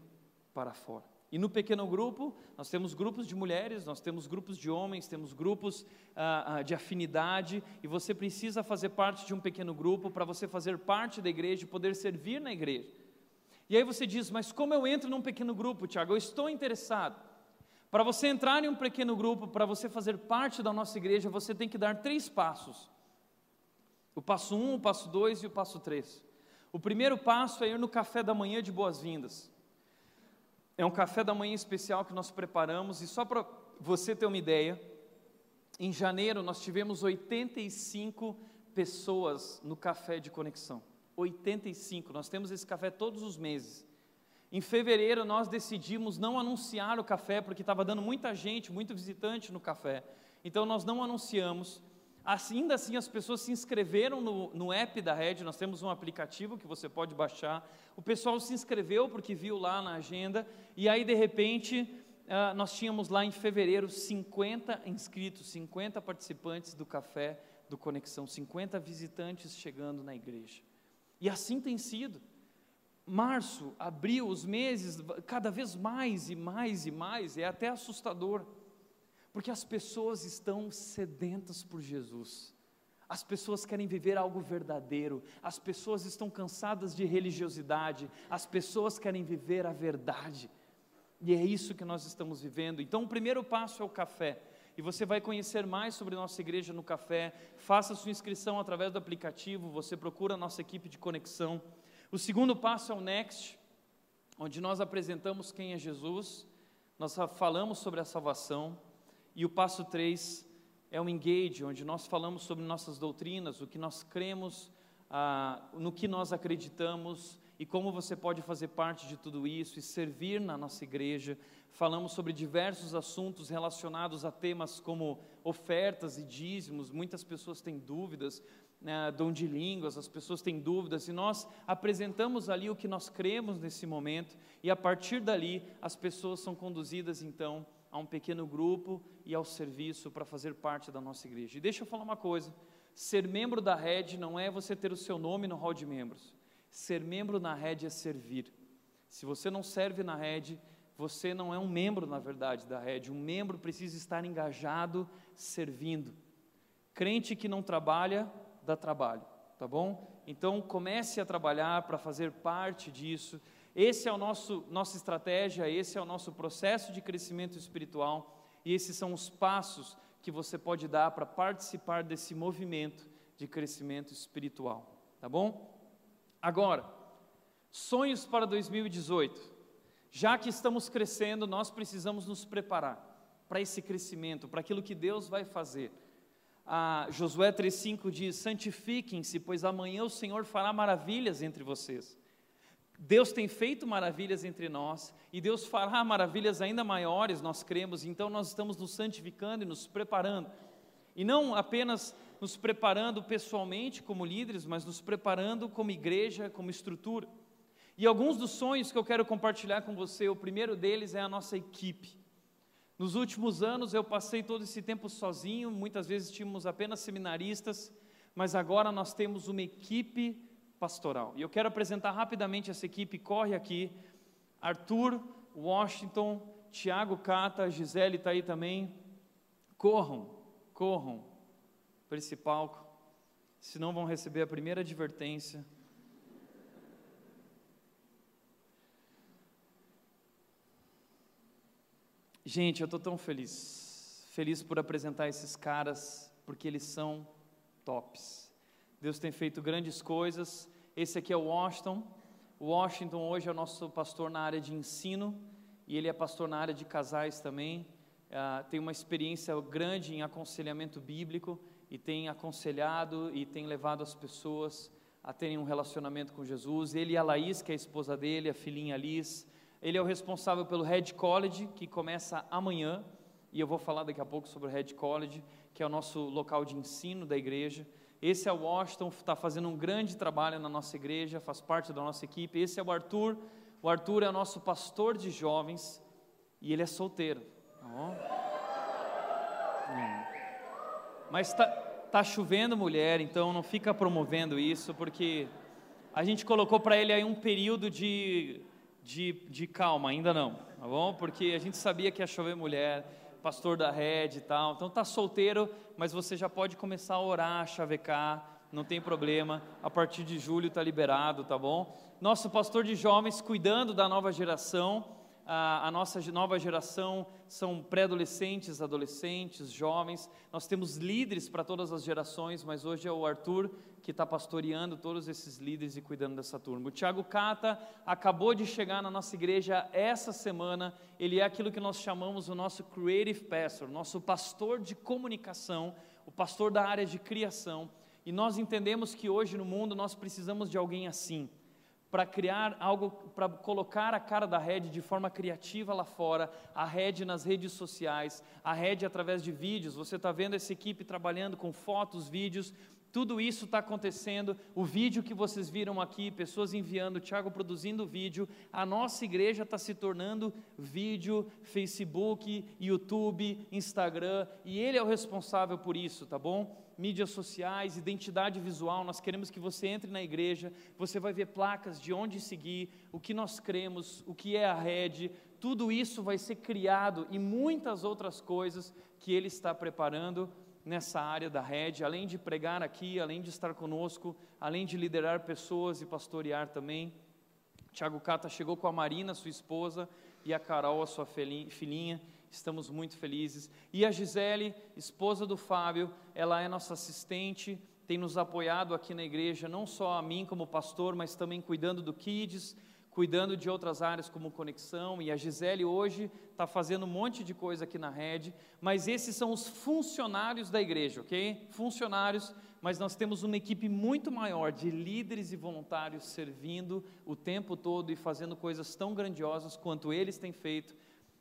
para fora. E no pequeno grupo, nós temos grupos de mulheres, nós temos grupos de homens, temos grupos ah, ah, de afinidade, e você precisa fazer parte de um pequeno grupo para você fazer parte da igreja e poder servir na igreja. E aí você diz, mas como eu entro num pequeno grupo, Tiago? Eu estou interessado. Para você entrar em um pequeno grupo, para você fazer parte da nossa igreja, você tem que dar três passos: o passo um, o passo dois e o passo três. O primeiro passo é ir no café da manhã de boas-vindas. É um café da manhã especial que nós preparamos e só para você ter uma ideia, em janeiro nós tivemos 85 pessoas no café de conexão. 85, nós temos esse café todos os meses. Em fevereiro nós decidimos não anunciar o café porque estava dando muita gente, muito visitante no café. Então nós não anunciamos. Ainda assim, as pessoas se inscreveram no, no app da Red, nós temos um aplicativo que você pode baixar. O pessoal se inscreveu porque viu lá na agenda, e aí de repente uh, nós tínhamos lá em fevereiro 50 inscritos, 50 participantes do café do Conexão, 50 visitantes chegando na igreja. E assim tem sido. Março, abril, os meses, cada vez mais e mais e mais, é até assustador. Porque as pessoas estão sedentas por Jesus. As pessoas querem viver algo verdadeiro, as pessoas estão cansadas de religiosidade, as pessoas querem viver a verdade. E é isso que nós estamos vivendo. Então, o primeiro passo é o café. E você vai conhecer mais sobre nossa igreja no café. Faça sua inscrição através do aplicativo, você procura a nossa equipe de conexão. O segundo passo é o Next, onde nós apresentamos quem é Jesus, nós falamos sobre a salvação. E o passo 3 é o engage, onde nós falamos sobre nossas doutrinas, o que nós cremos, ah, no que nós acreditamos e como você pode fazer parte de tudo isso e servir na nossa igreja. Falamos sobre diversos assuntos relacionados a temas como ofertas e dízimos. Muitas pessoas têm dúvidas, né, dom de línguas, as pessoas têm dúvidas, e nós apresentamos ali o que nós cremos nesse momento, e a partir dali as pessoas são conduzidas então a um pequeno grupo e ao serviço para fazer parte da nossa igreja. E deixa eu falar uma coisa: ser membro da rede não é você ter o seu nome no hall de membros. Ser membro na rede é servir. Se você não serve na rede, você não é um membro, na verdade, da rede. Um membro precisa estar engajado, servindo. Crente que não trabalha, dá trabalho, tá bom? Então comece a trabalhar para fazer parte disso Esse é o nosso nossa estratégia, esse é o nosso processo de crescimento espiritual e esses são os passos que você pode dar para participar desse movimento de crescimento espiritual, tá bom? Agora, sonhos para 2018. Já que estamos crescendo, nós precisamos nos preparar para esse crescimento, para aquilo que Deus vai fazer. A Josué 3,5 diz: Santifiquem-se, pois amanhã o Senhor fará maravilhas entre vocês. Deus tem feito maravilhas entre nós e Deus fará maravilhas ainda maiores, nós cremos, então nós estamos nos santificando e nos preparando. E não apenas nos preparando pessoalmente como líderes, mas nos preparando como igreja, como estrutura. E alguns dos sonhos que eu quero compartilhar com você, o primeiro deles é a nossa equipe. Nos últimos anos eu passei todo esse tempo sozinho, muitas vezes tínhamos apenas seminaristas, mas agora nós temos uma equipe pastoral. E eu quero apresentar rapidamente essa equipe, corre aqui. Arthur, Washington, Tiago Cata, Gisele está aí também. Corram, corram para esse palco, senão vão receber a primeira advertência. Gente, eu estou tão feliz, feliz por apresentar esses caras, porque eles são tops. Deus tem feito grandes coisas. Esse aqui é o Washington. O Washington hoje é o nosso pastor na área de ensino e ele é pastor na área de casais também. Uh, tem uma experiência grande em aconselhamento bíblico e tem aconselhado e tem levado as pessoas a terem um relacionamento com Jesus. Ele e a Laís, que é a esposa dele, a filhinha Liz, ele é o responsável pelo Red College, que começa amanhã, e eu vou falar daqui a pouco sobre o Red College, que é o nosso local de ensino da igreja. Esse é o Washington, está fazendo um grande trabalho na nossa igreja, faz parte da nossa equipe.Esse é o Arthur. O Arthur é nosso pastor de jovens e ele é solteiro. Oh. Mas está tá chovendo mulher, então não fica promovendo isso, porque a gente colocou para ele aí um período de de, de calma, ainda não, tá bom? Porque a gente sabia que ia chover mulher, pastor da rede e tal. Então tá solteiro, mas você já pode começar a orar, chavecar, não tem problema. A partir de julho está liberado, tá bom? Nosso pastor de jovens cuidando da nova geração a, nossa nova geração são pré-adolescentes, adolescentes, jovens. Nós temos líderes para todas as gerações, mas hoje é o Arthur que está pastoreando todos esses líderes e cuidando dessa turma. O Tiago Cata acabou de chegar na nossa igreja essa semana. Ele é aquilo que nós chamamos o nosso creative pastor, nosso pastor de comunicação, o pastor da área de criação. E nós entendemos que hoje no mundo nós precisamos de alguém assim para criar algo, para colocar a cara da rede de forma criativa lá fora, a rede nas redes sociais, a rede através de vídeos. Você está vendo essa equipe trabalhando com fotos, vídeos, tudo isso está acontecendo. O vídeo que vocês viram aqui, pessoas enviando, Tiago produzindo vídeo. A nossa igreja está se tornando vídeo, Facebook, YouTube, Instagram, e ele é o responsável por isso, tá bom? Mídias sociais, identidade visual. Nós queremos que você entre na igreja, você vai ver placas de onde seguir, o que nós cremos, o que é a rede. Tudo isso vai ser criado e muitas outras coisas que ele está preparando nessa área da rede, além de pregar aqui, além de estar conosco, além de liderar pessoas e pastorear também. Tiago Cata chegou com a Marina, sua esposa, e a Carol, a sua filhinha, estamos muito felizes. E a Gisele, esposa do Fábio, ela é nossa assistente, tem nos apoiado aqui na igreja, não só a mim como pastor, mas também cuidando do Kids, cuidando de outras áreas como conexão. E a Gisele hoje está fazendo um monte de coisa aqui na rede, mas esses são os funcionários da igreja, ok? Funcionários, mas nós temos uma equipe muito maior de líderes e voluntários servindo o tempo todo e fazendo coisas tão grandiosas quanto eles têm feito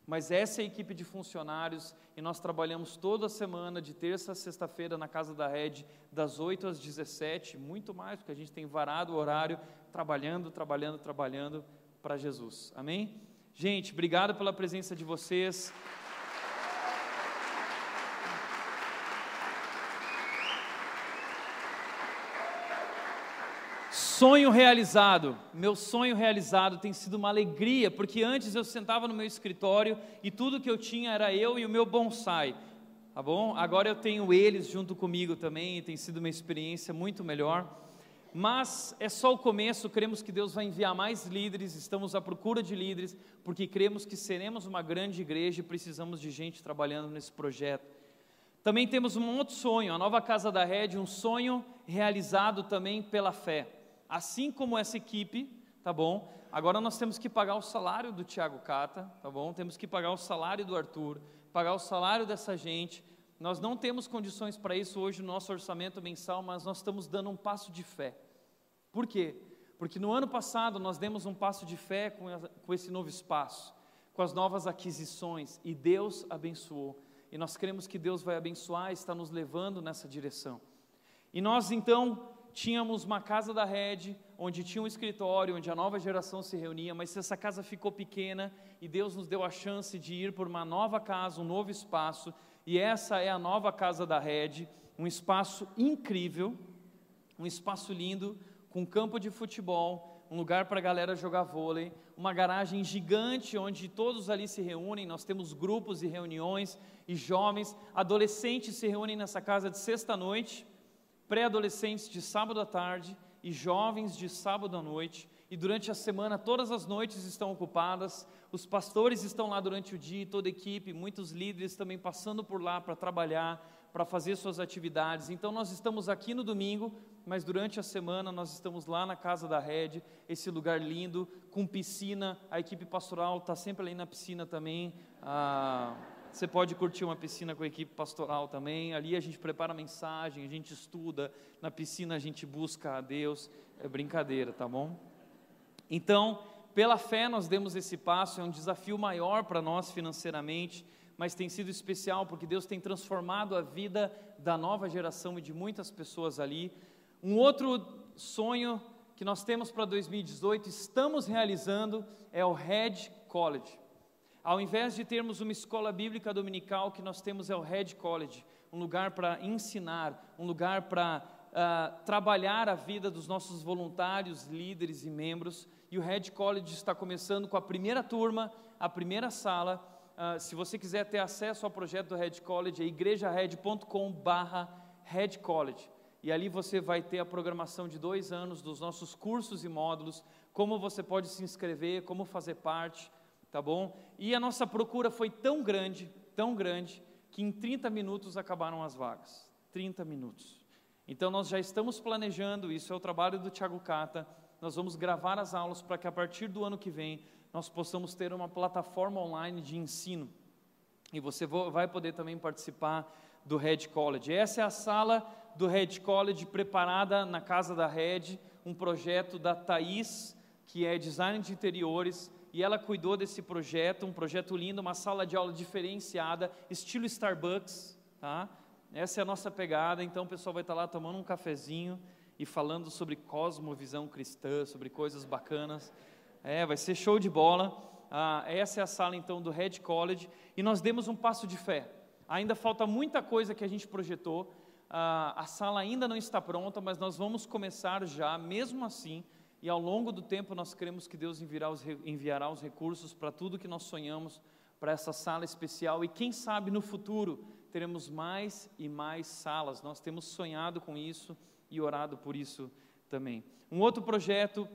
mas essa é a equipe de funcionários e nós trabalhamos toda semana, de terça a sexta-feira, na casa da Red, das 8 às 17, muito mais, porque a gente tem varado o horário, trabalhando, trabalhando, trabalhando para Jesus. Amém? Gente, obrigado pela presença de vocês. Sonho realizado. Meu sonho realizado tem sido uma alegria, porque antes eu sentava no meu escritório e tudo que eu tinha era eu e o meu bonsai. Tá bom? Agora eu tenho eles junto comigo também e tem sido uma experiência muito melhor. mas é só o começo. Cremos que Deus vai enviar mais líderes, estamos à procura de líderes, porque cremos que seremos uma grande igreja e precisamos de gente trabalhando nesse projeto. Também temos um outro sonho, a nova casa da rede, um sonho realizado também pela fé. Assim como essa equipe, tá bom? Agora nós temos que pagar o salário do Tiago Cata, tá bom? Temos que pagar o salário do Arthur, pagar o salário dessa gente. Nós não temos condições para isso hoje no nosso orçamento mensal, mas nós estamos dando um passo de fé. Por quê? Porque no ano passado nós demos um passo de fé com, com esse novo espaço, com as novas aquisições, e Deus abençoou. E nós cremos que Deus vai abençoar, está nos levando nessa direção. E nós então tínhamos uma casa da rede, onde tinha um escritório, onde a nova geração se reunia, mas essa casa ficou pequena e Deus nos deu a chance de ir por uma nova casa, um novo espaço, e essa é a nova casa da rede, um espaço incrível, um espaço lindo, com campo de futebol, um lugar para a galera jogar vôlei, uma garagem gigante onde todos ali se reúnem, nós temos grupos e reuniões, e jovens, adolescentes se reúnem nessa casa de sexta-noite, pré-adolescentes de sábado à tarde e jovens de sábado à noite, e durante a semana todas as noites estão ocupadas, os pastores estão lá durante o dia, toda a equipe, muitos líderes também passando por lá para trabalhar, para fazer suas atividades. Então nós estamos aqui no domingo, mas durante a semana nós estamos lá na casa da Rede, esse lugar lindo, com piscina. A equipe pastoral está sempre ali na piscina também. Ah, você pode curtir uma piscina com a equipe pastoral também. Ali a gente prepara a mensagem, a gente estuda. Na piscina a gente busca a Deus. É brincadeira, tá bom? Então, pela fé nós demos esse passo, é um desafio maior para nós financeiramente, mas tem sido especial porque Deus tem transformado a vida da nova geração e de muitas pessoas ali. Um outro sonho que nós temos para 2018, estamos realizando, é o Red College. Ao invés de termos uma escola bíblica dominical, o que nós temos é o Red College, um lugar para ensinar, um lugar para uh, trabalhar a vida dos nossos voluntários, líderes e membros e o Red College está começando com a primeira turma, a primeira sala. Uh, se você quiser ter acesso ao projeto do Red College, é igrejared.com/barra Red College. E ali você vai ter a programação de dois anos dos nossos cursos e módulos, como você pode se inscrever, como fazer parte, tá bom? E a nossa procura foi tão grande, tão grande, que em 30 minutos acabaram as vagas. 30 minutos. Então nós já estamos planejando, isso é o trabalho do Tiago Cata, nós vamos gravar as aulas para que a partir do ano que vem nós possamos ter uma plataforma online de ensino. E você vai poder também participar do Red College. Essa é a sala do Red College preparada na casa da Red, um projeto da Thaís, que é design de interiores, e ela cuidou desse projeto, um projeto lindo, uma sala de aula diferenciada, estilo Starbucks, tá? Essa é a nossa pegada, então o pessoal vai estar lá tomando um cafezinho, e falando sobre cosmovisão cristã, sobre coisas bacanas. É, vai ser show de bola. Ah, essa é a sala então do Red College e nós demos um passo de fé. Ainda falta muita coisa que a gente projetou. Ah, a sala ainda não está pronta, mas nós vamos começar já, mesmo assim. E ao longo do tempo nós cremos que Deus enviará os, enviará os recursos para tudo que nós sonhamos para essa sala especial. E quem sabe no futuro teremos mais e mais salas. Nós temos sonhado com isso e orado por isso também. Um outro projeto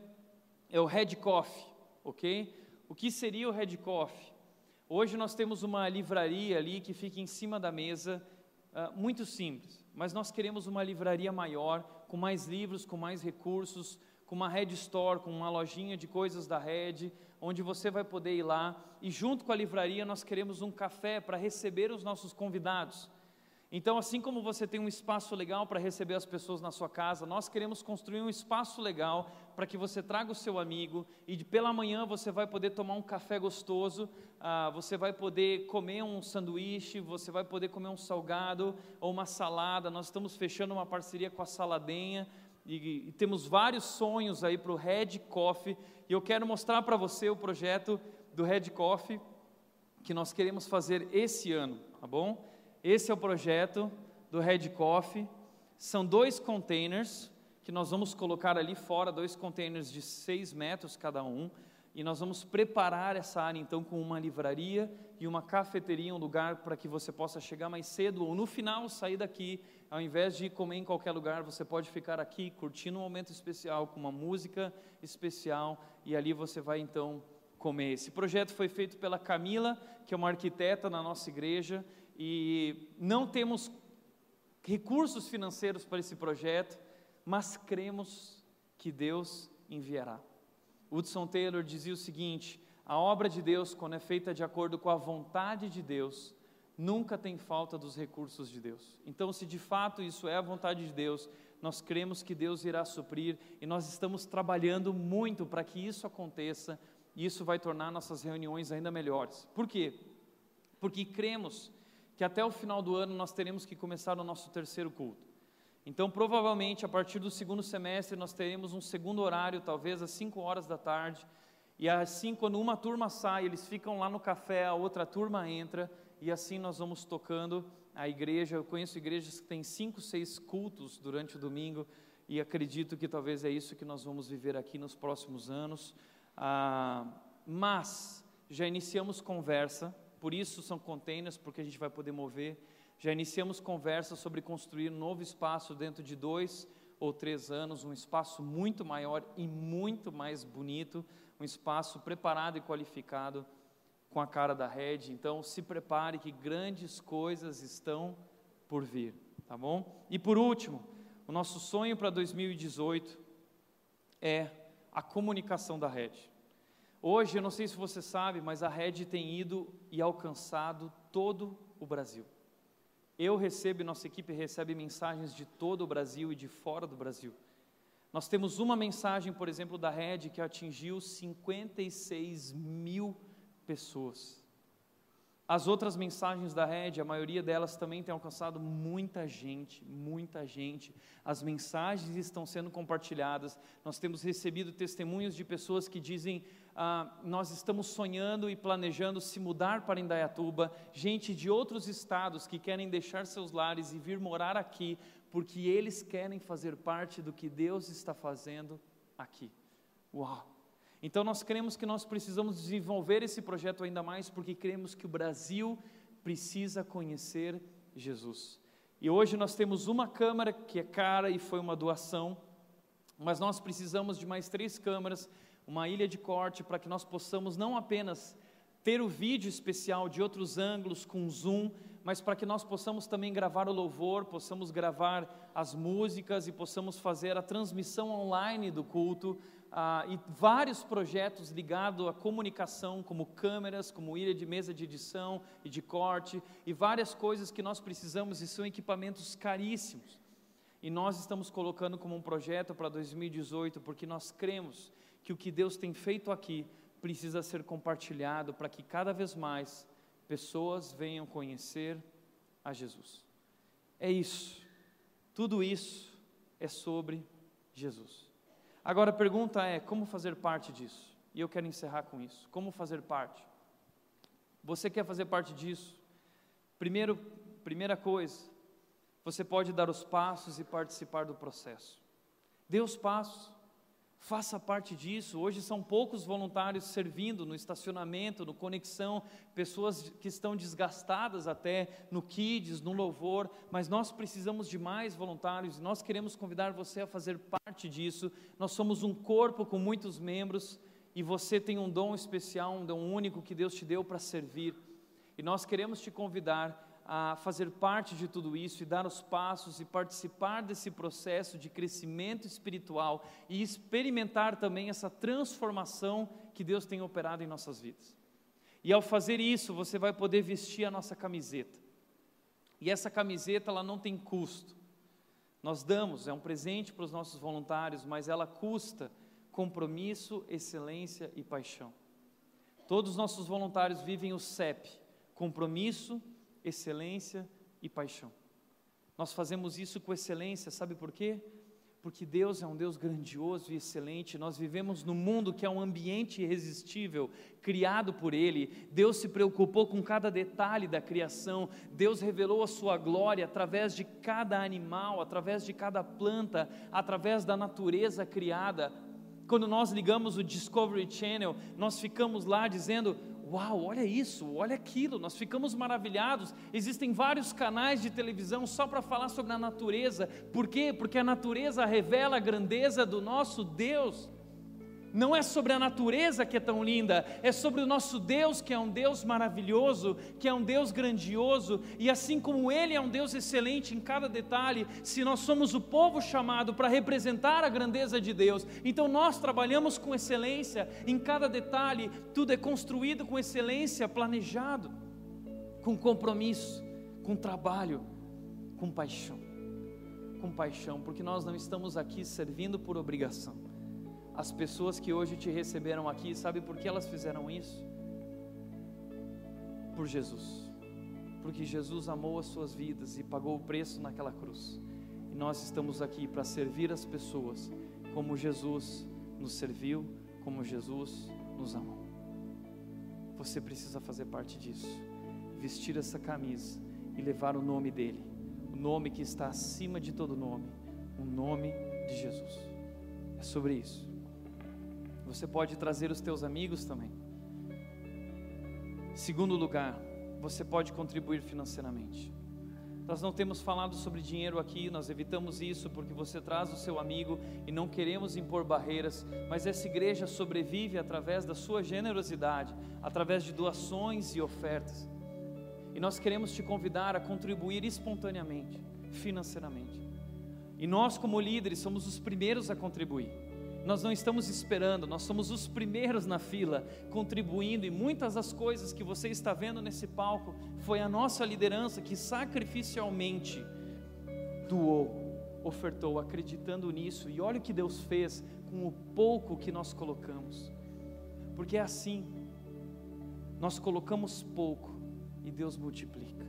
é o Red Coffee, ok? O que seria o Red Coffee? Hoje nós temos uma livraria ali que fica em cima da mesa, uh, muito simples, mas nós queremos uma livraria maior, com mais livros, com mais recursos, com uma Red Store, com uma lojinha de coisas da Red, onde você vai poder ir lá e junto com a livraria nós queremos um café para receber os nossos convidados. Então, assim como você tem um espaço legal para receber as pessoas na sua casa, nós queremos construir um espaço legal para que você traga o seu amigo e de, pela manhã você vai poder tomar um café gostoso, ah, você vai poder comer um sanduíche, você vai poder comer um salgado ou uma salada. Nós estamos fechando uma parceria com a Saladenha e, e temos vários sonhos aí para o Red Coffee e eu quero mostrar para você o projeto do Red Coffee que nós queremos fazer esse ano, tá bom? Esse é o projeto do Red Coffee. São dois containers que nós vamos colocar ali fora, dois containers de 6 metros cada um, e nós vamos preparar essa área então com uma livraria e uma cafeteria, um lugar para que você possa chegar mais cedo ou no final sair daqui ao invés de comer em qualquer lugar, você pode ficar aqui curtindo um momento especial, com uma música especial, e ali você vai então comer. Esse projeto foi feito pela Camila, que é uma arquiteta na nossa igreja, e não temos recursos financeiros para esse projeto, mas cremos que Deus enviará. Hudson Taylor dizia o seguinte: a obra de Deus, quando é feita de acordo com a vontade de Deus, nunca tem falta dos recursos de Deus. Então, se de fato isso é a vontade de Deus, nós cremos que Deus irá suprir e nós estamos trabalhando muito para que isso aconteça e isso vai tornar nossas reuniões ainda melhores. Por quê? Porque cremos que até o final do ano nós teremos que começar o nosso terceiro culto. Então, provavelmente, a partir do segundo semestre, nós teremos um segundo horário, talvez às 5 horas da tarde. E assim, quando uma turma sai, eles ficam lá no café, a outra turma entra, e assim nós vamos tocando a igreja. Eu conheço igrejas que têm cinco, seis cultos durante o domingo, e acredito que talvez é isso que nós vamos viver aqui nos próximos anos. Ah, mas já iniciamos conversa por isso são containers, porque a gente vai poder mover. Já iniciamos conversas sobre construir um novo espaço dentro de dois ou três anos, um espaço muito maior e muito mais bonito, um espaço preparado e qualificado com a cara da rede. Então, se prepare que grandes coisas estão por vir, tá bom? E por último, o nosso sonho para 2018 é a comunicação da rede. Hoje, eu não sei se você sabe, mas a rede tem ido e alcançado todo o Brasil. Eu recebo, nossa equipe recebe mensagens de todo o Brasil e de fora do Brasil. Nós temos uma mensagem, por exemplo, da rede que atingiu 56 mil pessoas. As outras mensagens da rede, a maioria delas também tem alcançado muita gente, muita gente. As mensagens estão sendo compartilhadas. Nós temos recebido testemunhos de pessoas que dizem: ah, nós estamos sonhando e planejando se mudar para Indaiatuba. Gente de outros estados que querem deixar seus lares e vir morar aqui, porque eles querem fazer parte do que Deus está fazendo aqui. Uau! Então nós cremos que nós precisamos desenvolver esse projeto ainda mais porque cremos que o Brasil precisa conhecer Jesus. E hoje nós temos uma câmara que é cara e foi uma doação, mas nós precisamos de mais três câmaras, uma ilha de corte para que nós possamos não apenas ter o vídeo especial de outros ângulos com zoom, mas para que nós possamos também gravar o louvor, possamos gravar as músicas e possamos fazer a transmissão online do culto ah, e vários projetos ligados à comunicação, como câmeras, como ilha de mesa de edição e de corte, e várias coisas que nós precisamos e são equipamentos caríssimos. E nós estamos colocando como um projeto para 2018, porque nós cremos que o que Deus tem feito aqui precisa ser compartilhado para que cada vez mais pessoas venham conhecer a Jesus. É isso. Tudo isso é sobre Jesus. Agora a pergunta é: como fazer parte disso? E eu quero encerrar com isso. Como fazer parte? Você quer fazer parte disso? Primeiro, primeira coisa, você pode dar os passos e participar do processo. Dê os passos. Faça parte disso. Hoje são poucos voluntários servindo no estacionamento, no conexão, pessoas que estão desgastadas até no Kids, no louvor, mas nós precisamos de mais voluntários e nós queremos convidar você a fazer parte disso. Nós somos um corpo com muitos membros e você tem um dom especial, um dom único que Deus te deu para servir. E nós queremos te convidar a fazer parte de tudo isso e dar os passos e participar desse processo de crescimento espiritual e experimentar também essa transformação que Deus tem operado em nossas vidas. E ao fazer isso, você vai poder vestir a nossa camiseta. E essa camiseta ela não tem custo. Nós damos, é um presente para os nossos voluntários, mas ela custa compromisso, excelência e paixão. Todos os nossos voluntários vivem o CEP, compromisso, excelência e paixão. Nós fazemos isso com excelência, sabe por quê? Porque Deus é um Deus grandioso e excelente. Nós vivemos num mundo que é um ambiente irresistível, criado por Ele. Deus se preocupou com cada detalhe da criação. Deus revelou a Sua glória através de cada animal, através de cada planta, através da natureza criada. Quando nós ligamos o Discovery Channel, nós ficamos lá dizendo: Uau, olha isso, olha aquilo, nós ficamos maravilhados. Existem vários canais de televisão só para falar sobre a natureza. Por quê? Porque a natureza revela a grandeza do nosso Deus. Não é sobre a natureza que é tão linda, é sobre o nosso Deus, que é um Deus maravilhoso, que é um Deus grandioso, e assim como Ele é um Deus excelente em cada detalhe, se nós somos o povo chamado para representar a grandeza de Deus, então nós trabalhamos com excelência em cada detalhe, tudo é construído com excelência, planejado, com compromisso, com trabalho, com paixão. Com paixão, porque nós não estamos aqui servindo por obrigação as pessoas que hoje te receberam aqui, sabe por que elas fizeram isso? Por Jesus. Porque Jesus amou as suas vidas e pagou o preço naquela cruz. E nós estamos aqui para servir as pessoas como Jesus nos serviu, como Jesus nos amou. Você precisa fazer parte disso. Vestir essa camisa e levar o nome dele, o nome que está acima de todo nome, o nome de Jesus. É sobre isso. Você pode trazer os teus amigos também. Segundo lugar, você pode contribuir financeiramente. Nós não temos falado sobre dinheiro aqui, nós evitamos isso porque você traz o seu amigo e não queremos impor barreiras, mas essa igreja sobrevive através da sua generosidade, através de doações e ofertas. E nós queremos te convidar a contribuir espontaneamente, financeiramente. E nós, como líderes, somos os primeiros a contribuir. Nós não estamos esperando, nós somos os primeiros na fila, contribuindo, e muitas das coisas que você está vendo nesse palco foi a nossa liderança que sacrificialmente doou, ofertou, acreditando nisso, e olha o que Deus fez com o pouco que nós colocamos, porque é assim, nós colocamos pouco e Deus multiplica,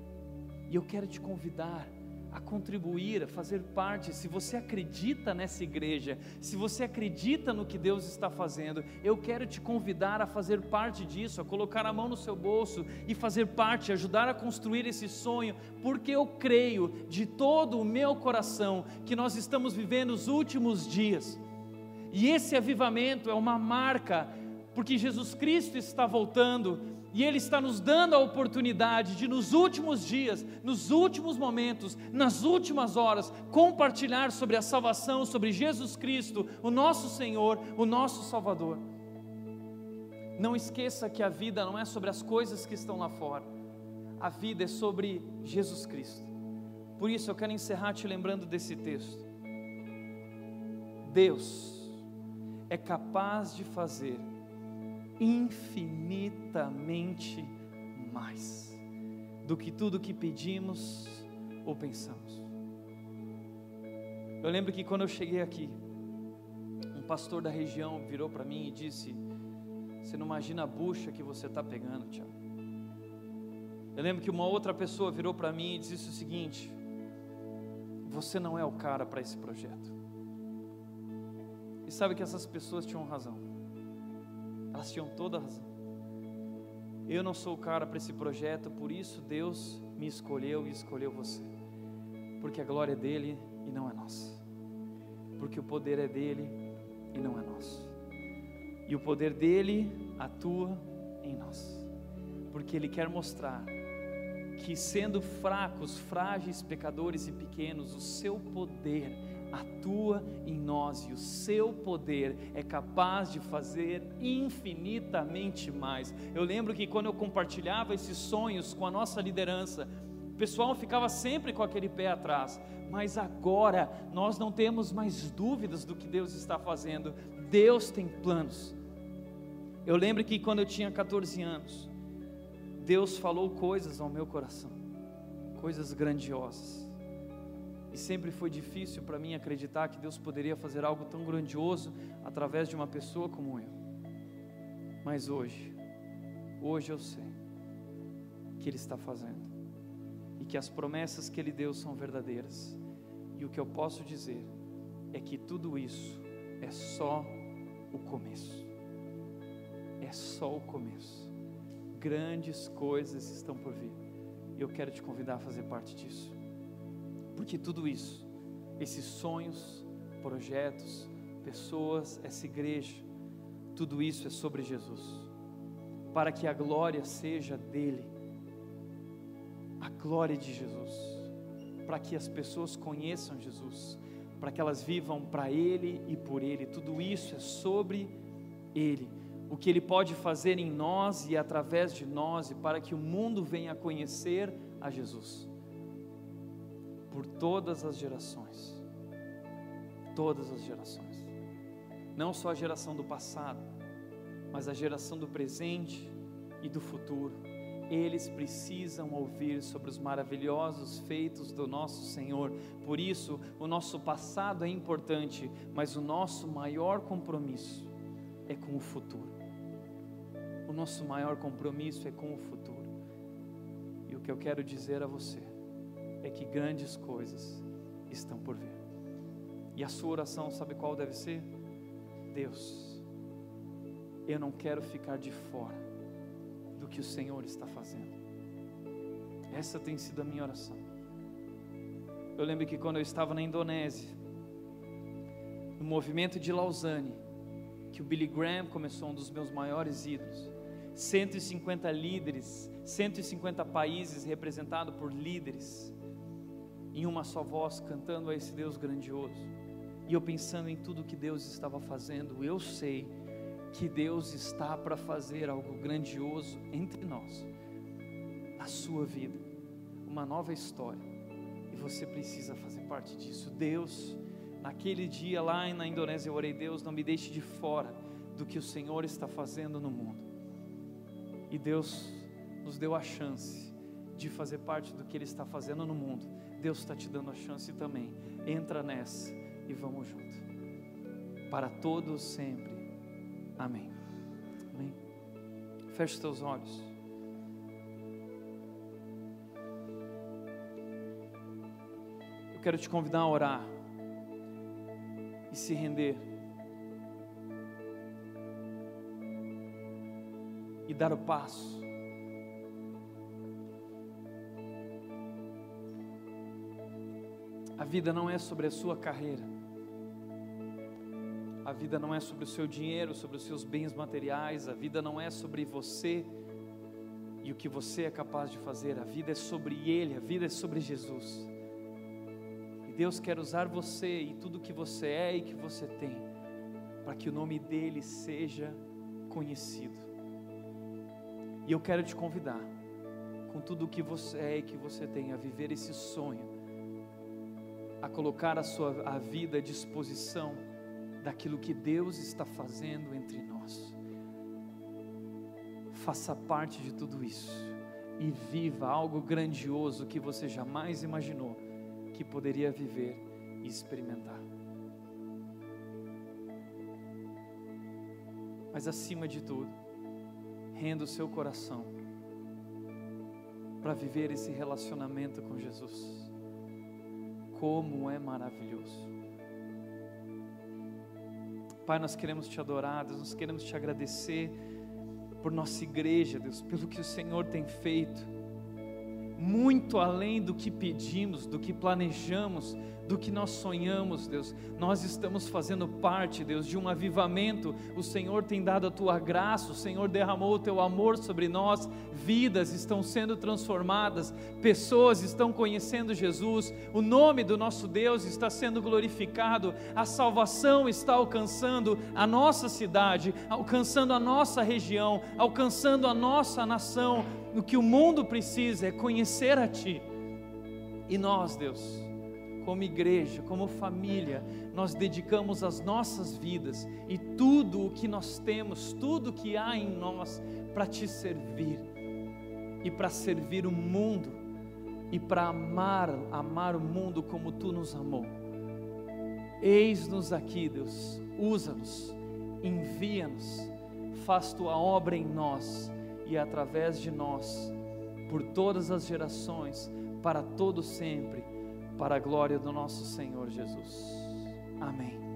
e eu quero te convidar a contribuir, a fazer parte. Se você acredita nessa igreja, se você acredita no que Deus está fazendo, eu quero te convidar a fazer parte disso, a colocar a mão no seu bolso e fazer parte, ajudar a construir esse sonho, porque eu creio de todo o meu coração que nós estamos vivendo os últimos dias. E esse avivamento é uma marca, porque Jesus Cristo está voltando e Ele está nos dando a oportunidade de, nos últimos dias, nos últimos momentos, nas últimas horas, compartilhar sobre a salvação, sobre Jesus Cristo, o nosso Senhor, o nosso Salvador. Não esqueça que a vida não é sobre as coisas que estão lá fora, a vida é sobre Jesus Cristo. Por isso eu quero encerrar te lembrando desse texto. Deus é capaz de fazer infinitamente mais do que tudo que pedimos ou pensamos. Eu lembro que quando eu cheguei aqui, um pastor da região virou para mim e disse: Você não imagina a bucha que você está pegando, Tiago. Eu lembro que uma outra pessoa virou para mim e disse o seguinte: Você não é o cara para esse projeto. E sabe que essas pessoas tinham razão. Elas tinham toda a razão. Eu não sou o cara para esse projeto, por isso Deus me escolheu e escolheu você. Porque a glória é dele e não é nossa. Porque o poder é dele e não é nosso. E o poder dele atua em nós. Porque ele quer mostrar que sendo fracos, frágeis, pecadores e pequenos, o seu poder atua em nós e o seu poder é capaz de fazer infinitamente mais. Eu lembro que quando eu compartilhava esses sonhos com a nossa liderança, o pessoal ficava sempre com aquele pé atrás, mas agora nós não temos mais dúvidas do que Deus está fazendo. Deus tem planos. Eu lembro que quando eu tinha 14 anos, Deus falou coisas ao meu coração, coisas grandiosas. Sempre foi difícil para mim acreditar que Deus poderia fazer algo tão grandioso através de uma pessoa como eu. Mas hoje, hoje eu sei que Ele está fazendo e que as promessas que Ele deu são verdadeiras. E o que eu posso dizer é que tudo isso é só o começo. É só o começo. Grandes coisas estão por vir. E eu quero te convidar a fazer parte disso. Porque tudo isso, esses sonhos, projetos, pessoas, essa igreja, tudo isso é sobre Jesus. para que a glória seja dele, a glória de Jesus, para que as pessoas conheçam Jesus, para que elas vivam para Ele e por Ele, tudo isso é sobre Ele, o que Ele pode fazer em nós e através de nós, e para que o mundo venha a conhecer a Jesus, por todas as gerações, todas as gerações, não só a geração do passado, mas a geração do presente e do futuro. Eles precisam ouvir sobre os maravilhosos feitos do nosso Senhor. Por isso, o nosso passado é importante, mas o nosso maior compromisso é com o futuro. O nosso maior compromisso é com o futuro. E o que eu quero dizer a você é que grandes coisas estão por vir. E a sua oração, sabe qual deve ser? Deus, eu não quero ficar de fora do que o Senhor está fazendo. Essa tem sido a minha oração. Eu lembro que quando eu estava na Indonésia, no movimento de Lausanne, que o Billy Graham começou um dos meus maiores ídolos, 150 líderes, 150 países representados por líderes, em uma só voz, cantando a esse Deus grandioso. E eu pensando em tudo que Deus estava fazendo, eu sei que Deus está para fazer algo grandioso entre nós, na sua vida, uma nova história, e você precisa fazer parte disso. Deus, naquele dia lá na Indonésia, eu orei: Deus, não me deixe de fora do que o Senhor está fazendo no mundo. E Deus nos deu a chance de fazer parte do que Ele está fazendo no mundo. Deus está te dando a chance também. Entra nessa e vamos junto. Para todos sempre Amém. Amém. Feche os teus olhos. Eu quero te convidar a orar e se render. E dar o passo. A vida não é sobre a sua carreira. A vida não é sobre o seu dinheiro, sobre os seus bens materiais, a vida não é sobre você e o que você é capaz de fazer, a vida é sobre Ele, a vida é sobre Jesus. E Deus quer usar você e tudo que você é e que você tem, para que o nome dEle seja conhecido. E eu quero te convidar, com tudo o que você é e que você tem, a viver esse sonho, a colocar a sua a vida à disposição daquilo que Deus está fazendo entre nós. Faça parte de tudo isso e viva algo grandioso que você jamais imaginou que poderia viver e experimentar. Mas acima de tudo, renda o seu coração para viver esse relacionamento com Jesus. Como é maravilhoso. Pai, nós queremos te adorar, Deus, nós queremos te agradecer por nossa igreja, Deus, pelo que o Senhor tem feito, muito além do que pedimos, do que planejamos, do que nós sonhamos, Deus. Nós estamos fazendo parte, Deus, de um avivamento. O Senhor tem dado a tua graça, o Senhor derramou o teu amor sobre nós. Vidas estão sendo transformadas, pessoas estão conhecendo Jesus. O nome do nosso Deus está sendo glorificado. A salvação está alcançando a nossa cidade, alcançando a nossa região, alcançando a nossa nação. O que o mundo precisa é conhecer a ti. E nós, Deus, como igreja, como família, nós dedicamos as nossas vidas e tudo o que nós temos, tudo que há em nós para te servir e para servir o mundo e para amar, amar o mundo como tu nos amou. Eis-nos aqui, Deus, usa-nos, envia-nos, faz tua obra em nós e através de nós, por todas as gerações, para todo sempre para a glória do nosso Senhor Jesus. Amém.